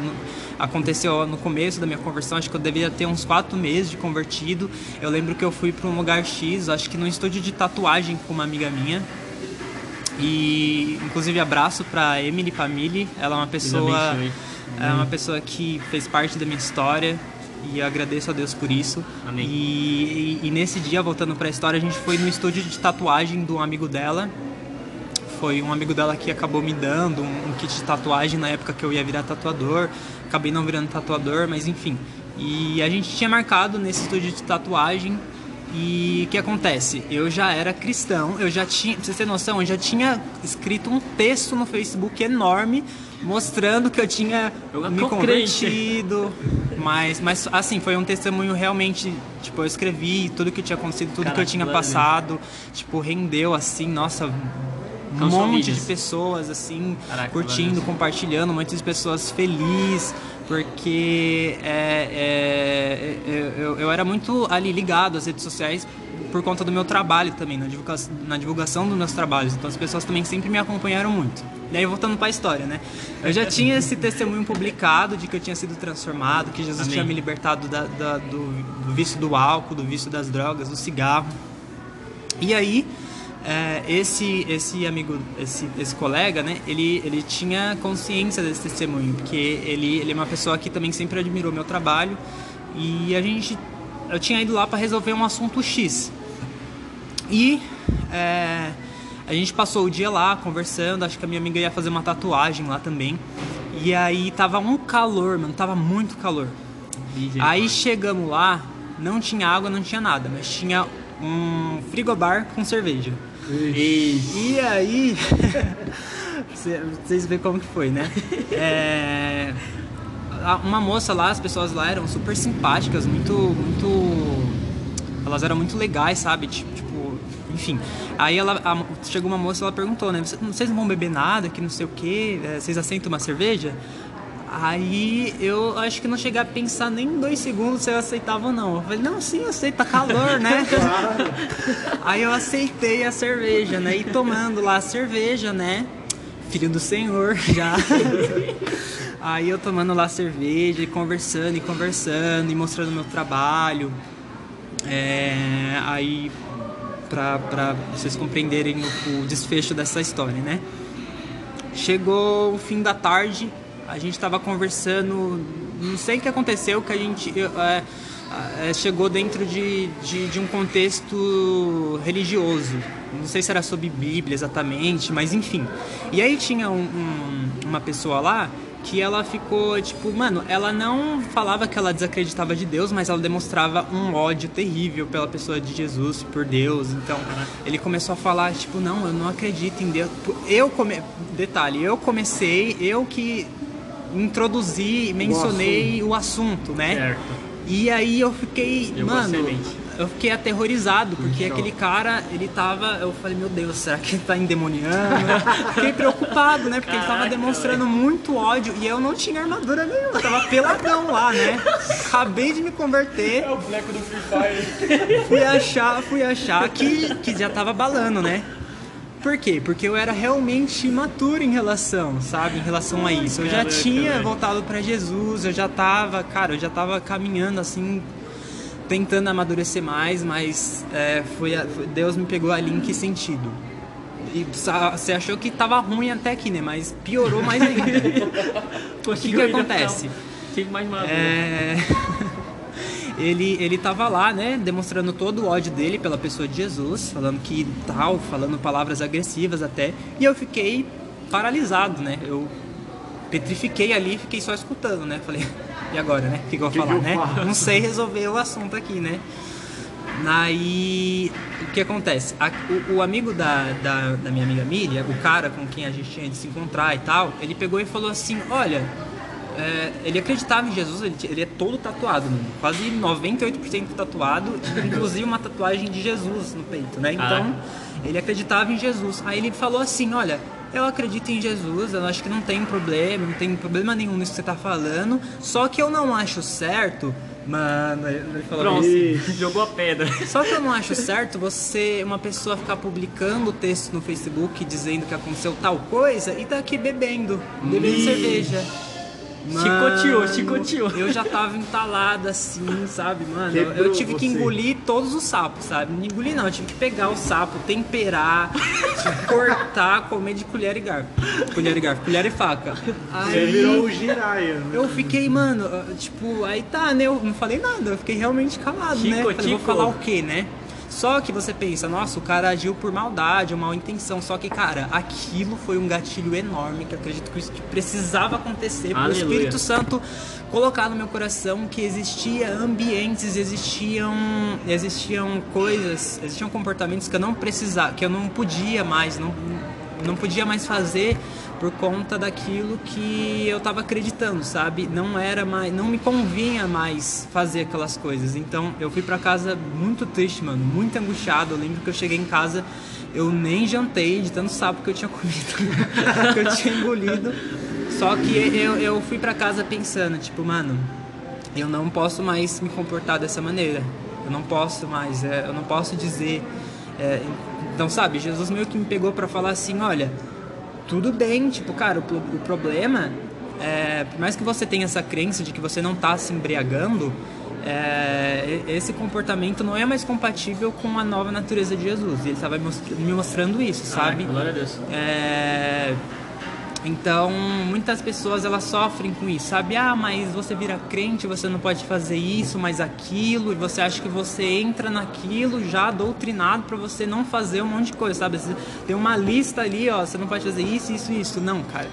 aconteceu no começo da minha conversão, acho que eu devia ter uns quatro meses de convertido. Eu lembro que eu fui para um lugar X, acho que num estúdio de tatuagem com uma amiga minha. E inclusive abraço para Emily Pamili, ela é uma pessoa é uma pessoa que fez parte da minha história e eu agradeço a Deus por isso. Amém. E, e, e nesse dia, voltando para a história, a gente foi no estúdio de tatuagem de um amigo dela. Foi um amigo dela que acabou me dando um, um kit de tatuagem na época que eu ia virar tatuador. Acabei não virando tatuador, mas enfim. E a gente tinha marcado nesse estúdio de tatuagem e o que acontece? Eu já era cristão, eu já tinha, pra você ter noção, eu já tinha escrito um texto no Facebook enorme mostrando que eu tinha eu me convertido. Mas, mas assim, foi um testemunho realmente, tipo, eu escrevi tudo que tinha acontecido, tudo Caraca, que eu tinha passado, tipo, rendeu assim, nossa, um monte de pessoas assim Caraca, curtindo, compartilhando, muitas pessoas felizes porque é, é, é, eu, eu, era muito ali ligado às redes sociais por conta do meu trabalho também, na divulgação, na divulgação dos meus trabalhos. Então as pessoas também sempre me acompanharam muito. E aí voltando para a história, né? Eu já tinha esse testemunho publicado de que eu tinha sido transformado, que Jesus Amém. tinha me libertado da, da, do, do vício do álcool, do vício das drogas, do cigarro. E aí é, esse esse amigo, esse, esse colega, né, ele, ele tinha consciência desse testemunho, porque ele, ele é uma pessoa que também sempre admirou meu trabalho e a gente, eu tinha ido lá para resolver um assunto X. E é, a gente passou o dia lá conversando, acho que a minha amiga ia fazer uma tatuagem lá também. E aí tava um calor, mano, tava muito calor. Aí chegamos lá, não tinha água, não tinha nada, mas tinha um frigobar com cerveja. E aí, vocês veem como que foi, né? É, uma moça lá, as pessoas lá eram super simpáticas, muito, muito, elas eram muito legais, sabe? Tipo, enfim. Aí ela, a, chegou uma moça, ela perguntou, né? Vocês não vão beber nada, que não sei o que, é, vocês aceitam uma cerveja? Aí eu acho que não cheguei a pensar nem dois segundos se eu aceitava ou não. Eu falei, não, sim, aceita calor, né? Claro. Aí eu aceitei a cerveja, né? E tomando lá a cerveja, né? Filho do Senhor, já. Aí eu tomando lá a cerveja e conversando e conversando e mostrando meu trabalho. É, aí, pra, pra vocês compreenderem o, o desfecho dessa história, né? Chegou o fim da tarde, a gente estava conversando, não sei o que aconteceu, que a gente é, é, chegou dentro de, de, de, um contexto religioso. Não sei se era sobre Bíblia exatamente, mas enfim. E aí tinha um, um, uma pessoa lá que ela ficou, tipo, mano, ela não falava que ela desacreditava de Deus, mas ela demonstrava um ódio terrível pela pessoa de Jesus, por Deus. Então, ele começou a falar, tipo, não, eu não acredito em Deus. Eu come... detalhe, eu comecei, eu que introduzi, mencionei o assunto, o assunto né? Certo. E aí eu fiquei, eu mano, eu fiquei aterrorizado, porque aquele cara, ele tava, eu falei, meu Deus, será que ele tá endemoniando? fiquei preocupado, né? Porque Caraca, ele tava demonstrando véio. muito ódio e eu não tinha armadura nenhuma, eu tava peladão lá, né? Acabei de me converter. É o boneco do Free Fire. Fui achar, fui achar que, que já tava balando, né? Por quê? Porque eu era realmente imaturo em relação, sabe? Em relação a isso. Eu já tinha voltado para Jesus, eu já tava, cara, eu já tava caminhando assim, tentando amadurecer mais, mas é, foi, foi, Deus me pegou ali em que sentido? E você achou que tava ruim até aqui, né? Mas piorou mais ainda. o que, que acontece? Tive mais maduro. É... ele ele tava lá, né, demonstrando todo o ódio dele pela pessoa de Jesus, falando que tal, falando palavras agressivas até, e eu fiquei paralisado, né? Eu petrifiquei ali e fiquei só escutando, né? Falei, e agora, né? O que, que eu vou falar, eu né? falo? Não sei resolver o assunto aqui, né? Aí, o que acontece? A- o, o amigo da, da, da minha amiga Miriam, o cara com quem a gente tinha de se encontrar e tal, ele pegou e falou assim: Olha, é, ele acreditava em Jesus, ele, ele é todo tatuado, mano, quase 98% tatuado, inclusive uma tatuagem de Jesus no peito, né? Então, Caraca. ele acreditava em Jesus. Aí ele falou assim: Olha, eu acredito em Jesus, eu acho que não tem problema, não tem problema nenhum nisso que você tá falando, só que eu não acho certo. Mano, ele falou Pronto, isso. jogou a pedra. Só que eu não acho certo você, uma pessoa ficar publicando texto no Facebook dizendo que aconteceu tal coisa e tá aqui bebendo, bebendo Ih. cerveja. Chicoteou, Mano, chicoteou. Eu já tava entalado assim, sabe, mano? Eu, eu Quebrou tive que você. engolir todos os sapos, sabe? Não engolir não, eu tive que pegar o sapo, temperar, cortar, comer de colher e garfo. Colher e garfo, colher e faca. Você Aí, virou o Jiraya, né? eu fiquei, mano, tipo, aí tá, né? Eu não falei nada, eu fiquei realmente calado, né? Tico, Falei, vou falar o quê, né? Só que você pensa, nossa, o cara agiu por maldade, ou mal intenção. Só que, cara, aquilo foi um gatilho enorme que eu acredito que isso precisava acontecer para o. Espírito Santo colocar no meu coração que existia ambientes, existiam, existiam coisas, existiam comportamentos que eu não precisava, que eu não podia mais, não, não podia mais fazer por conta daquilo que eu tava acreditando, sabe? Não era mais, não me convinha mais fazer aquelas coisas. Então, eu fui pra casa muito triste, mano, muito angustiado. Eu lembro que eu cheguei em casa, eu nem jantei de tanto sapo que eu tinha comido, que eu tinha engolido. Só que eu, eu fui pra casa pensando, tipo, mano, eu não posso mais me comportar dessa maneira. Eu não posso mais, é, eu não posso dizer. é, então, sabe, Jesus meio que me pegou pra falar assim: olha, tudo bem, tipo, cara, o, o problema é, por mais que você tenha essa crença de que você não tá se embriagando, é, esse comportamento não é mais compatível com a nova natureza de Jesus. E ele estava me mostra- me mostrando isso, sabe? Ah, glória a Deus. É, Então, muitas pessoas elas sofrem com isso, sabe? Ah, mas você vira crente, você não pode fazer isso, mas aquilo, e você acha que você entra naquilo já doutrinado para você não fazer um monte de coisa, sabe? Você tem uma lista ali, ó, você não pode fazer isso, isso, isso. Não, cara.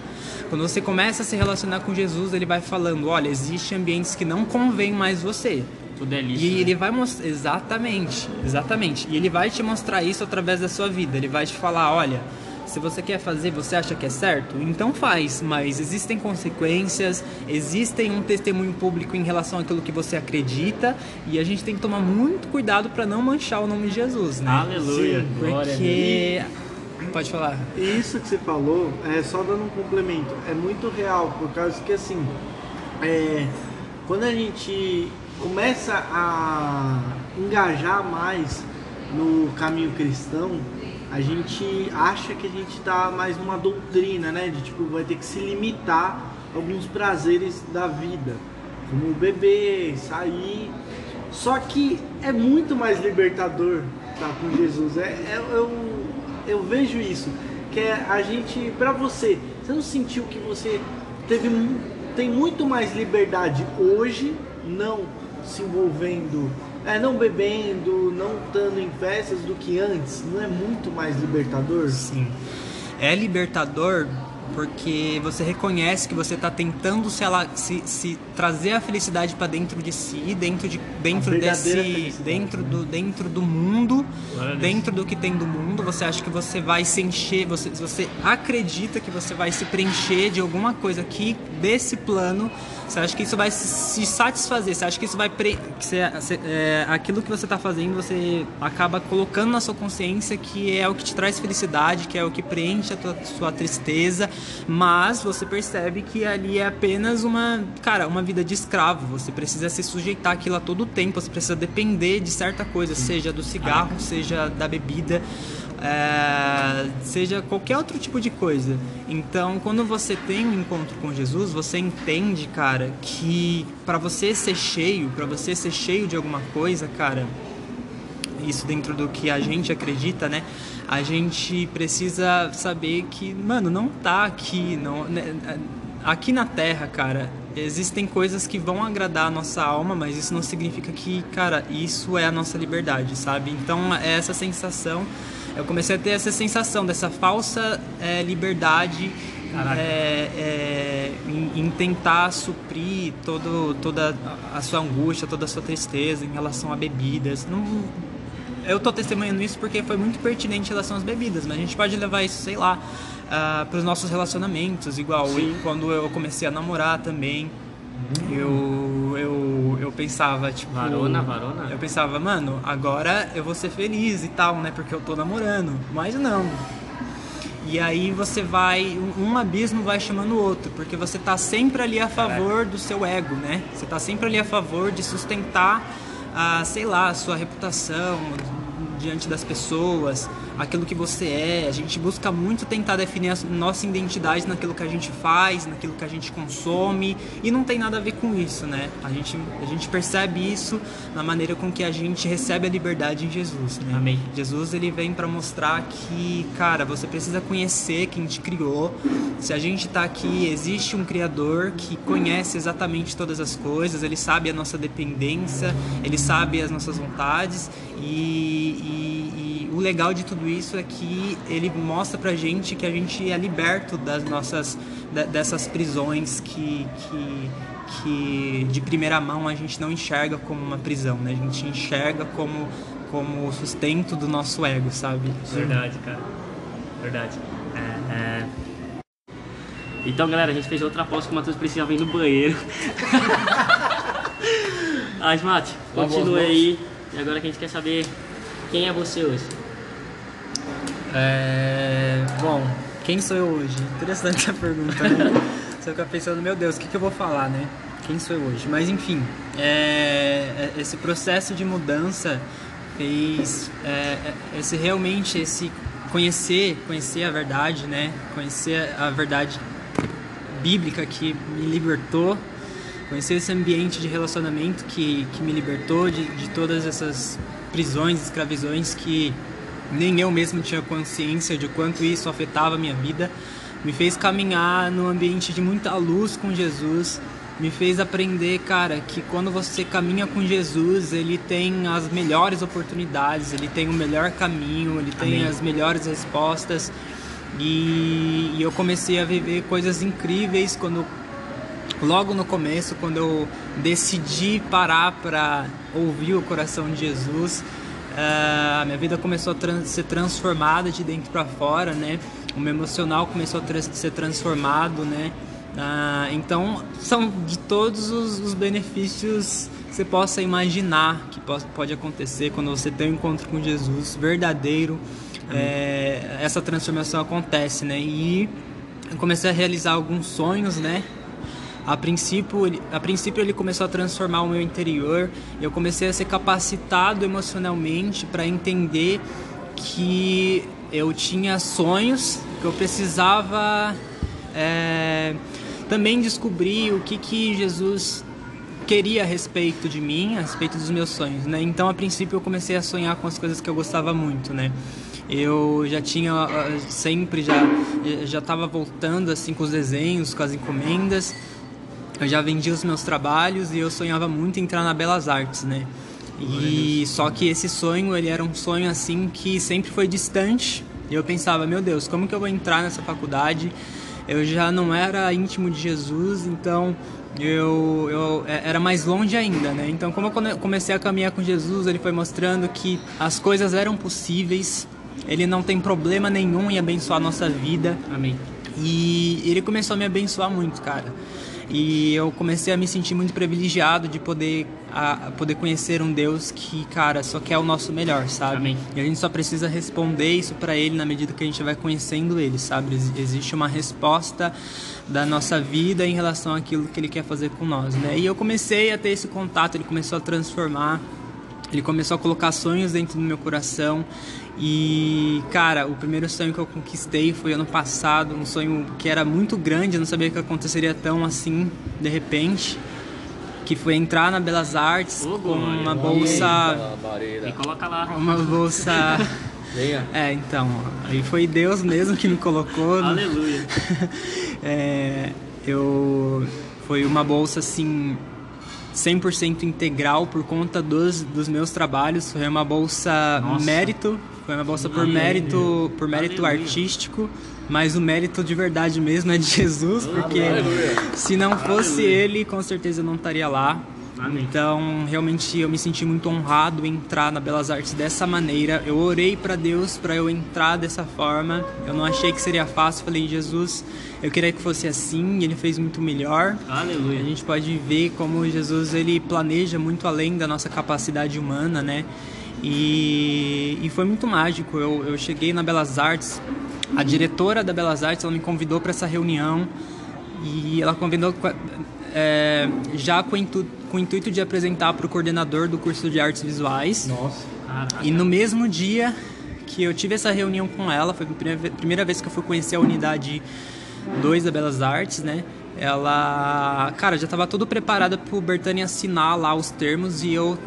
Quando você começa a se relacionar com Jesus, ele vai falando, olha, existem ambientes que não convém mais você. Tudo é lixo. E né? ele vai mostrar. Exatamente, exatamente. E ele vai te mostrar isso através da sua vida. Ele vai te falar: olha, se você quer fazer, você acha que é certo? Então faz, mas existem consequências, existem um testemunho público em relação àquilo que você acredita. E a gente tem que tomar muito cuidado para não manchar o nome de Jesus, né? Aleluia. Sim, Glória a Deus. Porque. Pode falar. E isso que você falou, é só dando um complemento, é muito real, por causa que assim, é, quando a gente começa a engajar mais no caminho cristão, a gente acha que a gente tá mais numa doutrina, né? De tipo, vai ter que se limitar a alguns prazeres da vida, como beber, sair. Só que é muito mais libertador estar com Jesus. É, é- eu, eu vejo isso. Que é a gente, pra você, você não sentiu que você teve, tem muito mais liberdade hoje, não se envolvendo, é, não bebendo, não estando em festas do que antes? Não é muito mais libertador? Sim. É libertador porque você reconhece que você está tentando se, ela, se, se trazer a felicidade para dentro de si, dentro de dentro desse dentro do dentro do mundo, dentro do que tem do mundo. Você acha que você vai se encher, você você acredita que você vai se preencher de alguma coisa aqui desse plano. Você acha que isso vai se- satisfazer? Você acha que isso vai pre... que você- é, aquilo que você está fazendo você acaba colocando na sua consciência que é o que te traz felicidade, que é o que preenche a tua, sua tristeza, mas você percebe que ali é apenas uma, cara, uma vida de escravo. Você precisa se sujeitar àquilo a todo tempo, você precisa depender de certa coisa, seja do cigarro, seja da bebida. É, seja qualquer outro tipo de coisa. Então, quando você tem um encontro com Jesus, você entende, cara, que para você ser cheio, para você ser cheio de alguma coisa, cara, isso dentro do que a gente acredita, né? A gente precisa saber que, mano, não tá aqui, não, né, aqui na Terra, cara. Existem coisas que vão agradar a nossa alma, mas isso não significa que, cara, isso é a nossa liberdade, sabe? Então, é essa sensação eu comecei a ter essa sensação dessa falsa eh, liberdade é, é, em, em, tentar suprir todo, toda a sua angústia, toda a sua tristeza em relação a bebidas. Não, eu tô testemunhando isso porque foi muito pertinente em relação às bebidas, mas a gente pode levar isso, sei lá, uh, para os nossos relacionamentos, igual eu, quando eu comecei a namorar também. Eu, eu, eu pensava, tipo. Varona, varona? Eu pensava, mano, agora eu vou ser feliz e tal, né? Porque eu tô namorando. Mas não. E aí você vai. Um abismo vai chamando o outro, porque você tá sempre ali a favor do seu ego, né? Você tá sempre ali a favor de sustentar a, sei lá, a sua reputação, diante das pessoas, aquilo que você é. A gente busca muito tentar definir a nossa identidade naquilo que a gente faz, naquilo que a gente consome, e não tem nada a ver com isso, né? A gente, a gente percebe isso na maneira com que a gente recebe a liberdade em Jesus, né? Amém. Jesus ele vem para mostrar que, cara, você precisa conhecer quem te criou. Se a gente tá aqui, existe um criador que conhece exatamente todas as coisas, ele sabe a nossa dependência, ele sabe as nossas vontades e, e, e, o legal de tudo isso é que ele mostra pra gente que a gente é liberto das nossas dessas prisões que, que, que de primeira mão a gente não enxerga como uma prisão, né? A gente enxerga como como sustento do nosso ego, sabe? Verdade, cara. Verdade. É, é... Então, galera, a gente fez outra aposta que o Matheus precisava ir no banheiro. Asmate, continue aí. E agora que a gente quer saber quem é você hoje? É... Bom, quem sou eu hoje? Interessante a pergunta, né? Você fica pensando, meu Deus, o que, que eu vou falar, né? Quem sou eu hoje? Mas enfim, é... é esse processo de mudança fez é... é esse realmente esse conhecer conhecer a verdade, né? Conhecer a verdade bíblica que me libertou conhecer esse ambiente de relacionamento que, que me libertou de, de todas essas prisões, escravizações que nem eu mesmo tinha consciência de quanto isso afetava a minha vida, me fez caminhar num ambiente de muita luz com Jesus, me fez aprender, cara, que quando você caminha com Jesus, ele tem as melhores oportunidades, ele tem o melhor caminho, ele tem Amém. as melhores respostas. E, e eu comecei a viver coisas incríveis quando logo no começo, quando eu decidi parar para ouvir o coração de Jesus, a minha vida começou a trans ser transformada de dentro para fora, né? O meu emocional começou a tra ser transformado, né? Uh, então, são de todos os, os benefícios que você possa imaginar que pode acontecer quando você tem um encontro com Jesus verdadeiro. É, essa transformação acontece, né? E eu comecei a realizar alguns sonhos, né? A princípio, a princípio ele começou a transformar o meu interior. Eu comecei a ser capacitado emocionalmente para entender que eu tinha sonhos, que eu precisava é, também descobrir o que, que Jesus queria a respeito de mim, a respeito dos meus sonhos, né? Então, a princípio, eu comecei a sonhar com as coisas que eu gostava muito, né? Eu já tinha sempre já já estava voltando assim com os desenhos, com as encomendas eu já vendia os meus trabalhos e eu sonhava muito em entrar na Belas Artes, né? E só que esse sonho, ele era um sonho assim que sempre foi distante. E eu pensava, meu Deus, como que eu vou entrar nessa faculdade? Eu já não era íntimo de Jesus, então eu, eu é, era mais longe ainda, né? Então, como eu comecei a caminhar com Jesus, ele foi mostrando que as coisas eram possíveis. Ele não tem problema nenhum em abençoar a nossa vida. Amém. E ele começou a me abençoar muito, cara. E eu comecei a me sentir muito privilegiado de poder, a, poder conhecer um Deus que, cara, só quer o nosso melhor, sabe? Amém. E a gente só precisa responder isso para Ele na medida que a gente vai conhecendo Ele, sabe? Existe uma resposta da nossa vida em relação àquilo que Ele quer fazer com nós, né? E eu comecei a ter esse contato, Ele começou a transformar ele começou a colocar sonhos dentro do meu coração e, cara, o primeiro sonho que eu conquistei foi ano passado, um sonho que era muito grande, eu não sabia que aconteceria tão assim, de repente, que foi entrar na Belas Artes oh, com uma bolsa e coloca lá. Uma bolsa É, então, aí foi Deus mesmo que me colocou. Aleluia. é, eu foi uma bolsa assim 100% integral por conta dos, dos meus trabalhos. Foi uma bolsa Nossa. mérito, foi uma bolsa por Aleluia. mérito, por mérito Aleluia. artístico, mas o mérito de verdade mesmo é de Jesus, porque Aleluia. se não fosse ele, com certeza eu não estaria lá. Amém. Então, realmente eu me senti muito honrado em entrar na Belas Artes dessa maneira. Eu orei para Deus para eu entrar dessa forma. Eu não achei que seria fácil. Falei, Jesus, eu queria que fosse assim. Ele fez muito melhor. A Aleluia. gente pode ver como Jesus ele planeja muito além da nossa capacidade humana, né? E, e foi muito mágico. Eu, eu cheguei na Belas Artes, a diretora da Belas Artes ela me convidou para essa reunião e ela convidou é, já com o, intu- com o intuito de apresentar para o coordenador do curso de artes visuais. Nossa. Caraca. E no mesmo dia que eu tive essa reunião com ela, foi a primeira ve- primeira vez que eu fui conhecer a unidade 2 da Belas Artes, né? Ela, cara, já estava tudo preparada pro Bertani assinar lá os termos e eu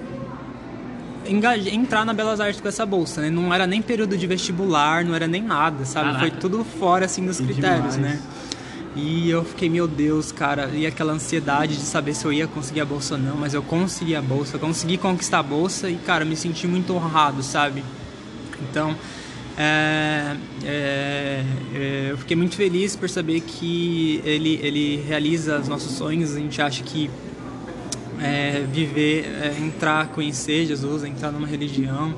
engajei, entrar na Belas Artes com essa bolsa, né? Não era nem período de vestibular, não era nem nada, sabe? Caraca. Foi tudo fora assim dos critérios, demais. né? E eu fiquei, meu Deus, cara, e aquela ansiedade de saber se eu ia conseguir a bolsa ou não, mas eu consegui a bolsa, consegui conquistar a bolsa e, cara, me senti muito honrado, sabe? Então, é, é, é, eu fiquei muito feliz por saber que ele, ele realiza os nossos sonhos, a gente acha que é, viver, é, entrar, conhecer Jesus, entrar numa religião.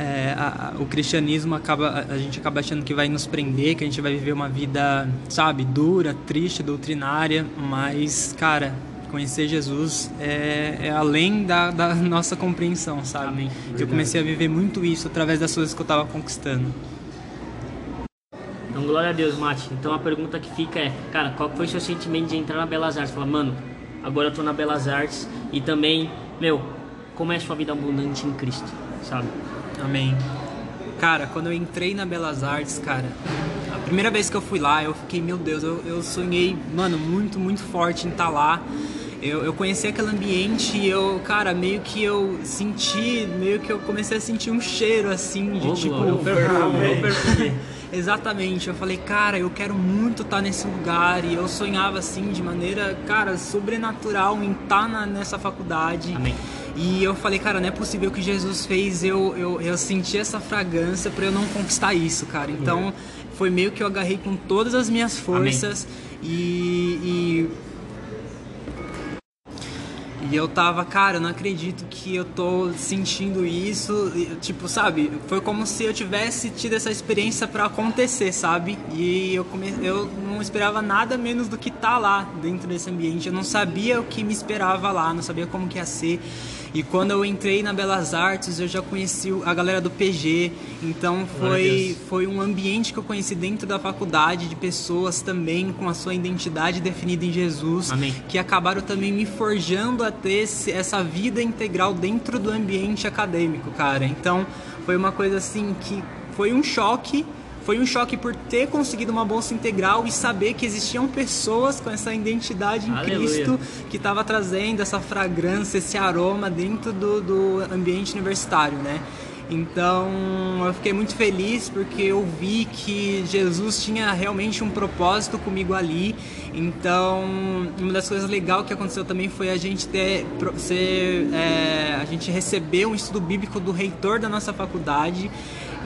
é, a- a- o cristianismo acaba, a- gente acaba achando que vai nos prender, que a gente vai viver uma vida, sabe, dura, triste, doutrinária, mas, cara, conhecer Jesus é, é além da, da nossa compreensão, sabe? Amém. Eu comecei a viver muito isso através das coisas que eu estava conquistando. Então, glória a Deus, Mate. Então, a pergunta que fica é, cara, qual foi o seu sentimento de entrar na Belas Artes? Fala, mano, agora eu tô na Belas Artes e também, meu, como é a sua vida abundante em Cristo, sabe? Amém. Cara, quando eu entrei na Belas Artes, cara, a primeira vez que eu fui lá, eu fiquei, meu Deus, eu, eu sonhei, mano, muito, muito forte em estar lá. Eu, eu conheci aquele ambiente e eu, cara, meio que eu senti, meio que eu comecei a sentir um cheiro assim, de Ô, tipo. glória, o perfume, o perfume. Exatamente, eu falei, cara, eu quero muito estar nesse lugar e eu sonhava assim de maneira, cara, sobrenatural em estar na- nessa faculdade. Amém. E eu falei, cara, não é possível que Jesus fez eu, eu, eu sentir essa fragrância pra eu não conquistar isso, cara. Então foi meio que eu agarrei com todas as minhas forças e, e. E eu tava, cara, eu não acredito que eu tô sentindo isso. E, Tipo, sabe? Foi como se eu tivesse tido essa experiência pra acontecer, sabe? E eu, come... eu não esperava nada menos do que estar lá dentro desse ambiente. Eu não sabia o que me esperava lá, não sabia como que ia ser. E quando eu entrei na Belas Artes, eu já conheci a galera do PG. Então foi, foi um ambiente que eu conheci dentro da faculdade de pessoas também com a sua identidade definida em Jesus Amém. que acabaram também me forjando a ter esse- essa vida integral dentro do ambiente acadêmico, cara. Então, foi uma coisa assim que foi um choque. Foi um choque por ter conseguido uma bolsa integral e saber que existiam pessoas com essa identidade em Aleluia. Cristo que estava trazendo essa fragrância, esse aroma dentro do, do ambiente universitário, né? Então eu fiquei muito feliz porque eu vi que Jesus tinha realmente um propósito comigo ali. Então uma das coisas legais que aconteceu também foi a gente ter ser, é, a gente receber um estudo bíblico do reitor da nossa faculdade.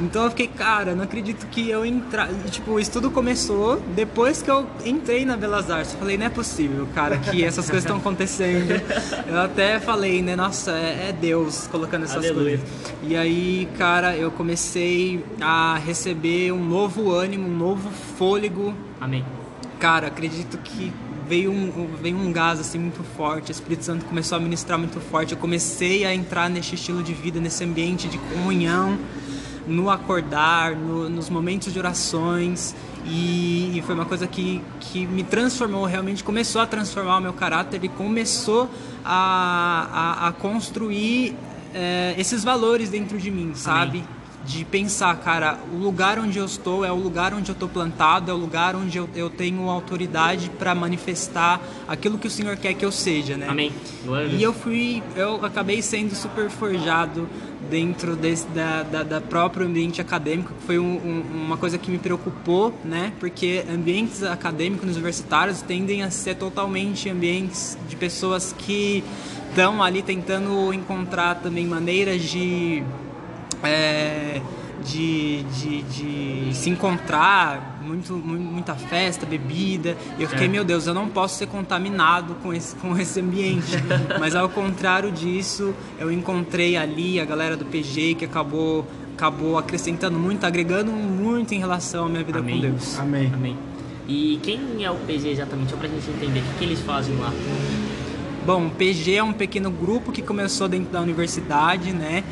Então eu fiquei, cara, não acredito que eu entrar. Tipo, o estudo começou depois que eu entrei na Belas Artes. Eu falei, não é possível, cara, que essas coisas estão acontecendo. Eu até falei, né, nossa, é, é Deus colocando essas Aleluia. coisas. E aí, cara, eu comecei a receber um novo ânimo, um novo fôlego. Amém. Cara, acredito que veio um, veio um gás assim muito forte, o Espírito Santo começou a ministrar muito forte. Eu comecei a entrar nesse estilo de vida, nesse ambiente de comunhão, no acordar, no- nos momentos de orações. E, e foi uma coisa que, que me transformou, realmente começou a transformar o meu caráter e começou a, a, a construir eh, esses valores dentro de mim, sabe? De pensar, cara, o lugar onde eu estou é o lugar onde eu estou plantado, é o lugar onde eu, eu tenho autoridade para manifestar aquilo que o Senhor quer que eu seja, né? Amém. E eu fui, eu acabei sendo super forjado dentro desse, da, da, da próprio ambiente acadêmico, que foi um, um, uma coisa que me preocupou, né? Porque ambientes acadêmicos universitários tendem a ser totalmente ambientes de pessoas que estão ali tentando encontrar também maneiras de é, de, de, de se encontrar, muito, mu- muita festa, bebida. E eu fiquei, É. meu Deus, eu não posso ser contaminado com esse, com esse ambiente. Mas ao contrário disso, eu encontrei ali a galera do PG que acabou, acabou acrescentando muito, agregando muito em relação à minha vida Amém. com Deus. Amém. Amém. E quem é o PG exatamente? Só pra gente entender. O que, que eles fazem lá? Bom, o PG é um pequeno grupo que começou dentro da universidade, né?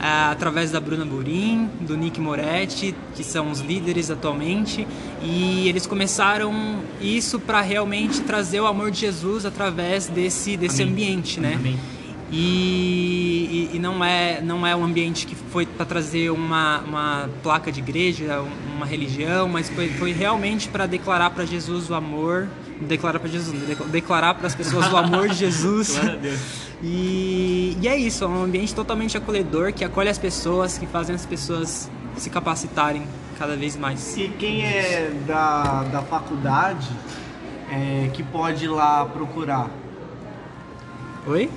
Ah, Através da Bruna Burim, do Nick Moretti, que são os líderes atualmente, e eles começaram isso para realmente trazer o amor de Jesus através desse, desse Amém. ambiente, né? Amém. E, e- e não é não é um ambiente que foi para trazer uma, uma placa de igreja, um- uma religião, mas foi, foi realmente para declarar para Jesus o amor, declarar para Jesus, declarar para as pessoas o amor de Jesus. E, e é isso, é um ambiente totalmente acolhedor que acolhe as pessoas, que fazem as pessoas se capacitarem cada vez mais. E quem é da, da faculdade é, que pode ir lá procurar? Oi?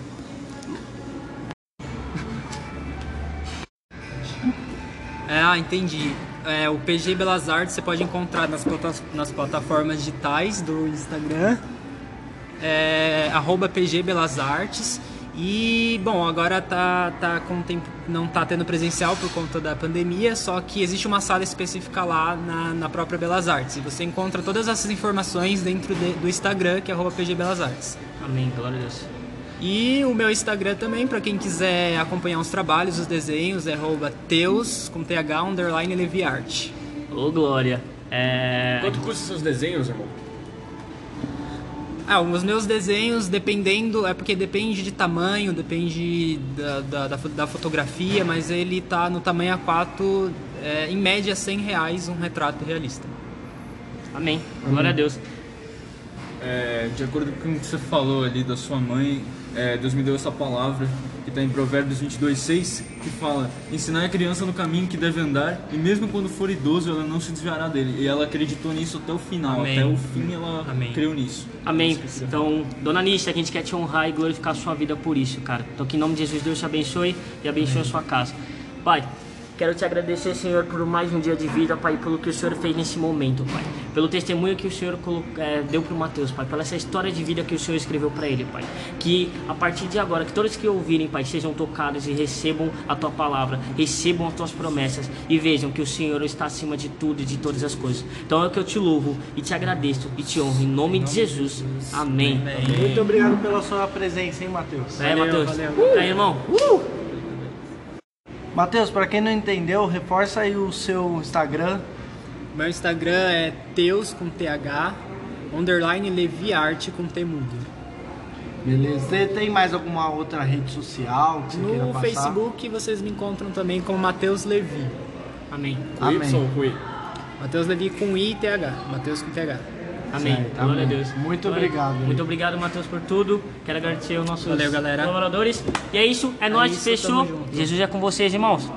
É, ah, entendi. É, o PG Belas Artes você pode encontrar nas, nas plataformas digitais do Instagram, é, arroba PG Belas Artes. E, bom, agora tá, tá com tempo, não tá tendo presencial por conta da pandemia, só que existe uma sala específica lá na, na própria Belas Artes. E você encontra todas essas informações dentro de- do Instagram, que é arroba PG Belas Artes. Amém. Glória a Deus. E o meu Instagram também, para quem quiser acompanhar os trabalhos, os desenhos, é arroba teus, com th, underline, leviarte. Ô, Glória. É... Quanto custa seus desenhos, irmão? Ah, os meus desenhos, dependendo, é porque depende de tamanho, depende da, da, da da fotografia, mas ele tá no tamanho A4, é, em média 100 reais um retrato realista. Amém. Glória a Deus. É, de acordo com o que você falou ali da sua mãe, é, Deus me deu essa palavra que está em Provérbios 22:6, que fala: Ensinar a criança no caminho que deve andar, e mesmo quando for idoso, ela não se desviará dele. E ela acreditou nisso até o final, Amém. até o fim ela Amém. creu nisso. Amém. Então, Dona Nícia, que a gente quer te honrar e glorificar a sua vida por isso, cara. Então, que em nome de Jesus, Deus te abençoe e abençoe a sua casa. Pai, quero te agradecer, Senhor, por mais um dia de vida, Pai, pelo que o Senhor fez nesse momento, Pai. Pelo testemunho que o Senhor eh, deu para o Mateus, Pai. Pela essa história de vida que o Senhor escreveu para ele, Pai. Que a partir de agora, que todos que ouvirem, Pai, sejam tocados e recebam a tua palavra, recebam as tuas promessas e vejam que o Senhor está acima de tudo e de todas as coisas. Então é o que eu te louvo e te agradeço e te honro em nome de Jesus. Amém. Muito obrigado pela sua presença, hein, Matheus? É, Matheus. valeu. Tá aí, irmão? Matheus, para quem não entendeu, reforça aí o seu Instagram. Meu Instagram é teus, com th, underline, leviarte, com t mudo. Beleza. Você tem mais alguma outra rede social que você queira No passar? Facebook vocês me encontram também como Matheus Levi. Amém. Com Amém. Y ou com I? Matheus Levi com I e TH. Matheus com TH. Amém. Certo, Glória amém. a Deus. Muito Glória- obrigado. Muito obrigado, Matheus, por tudo. Quero agradecer aos nossos Valeu, galera. colaboradores. E é isso. É, nóis. isso, Fechou. Jesus é com vocês, irmãos.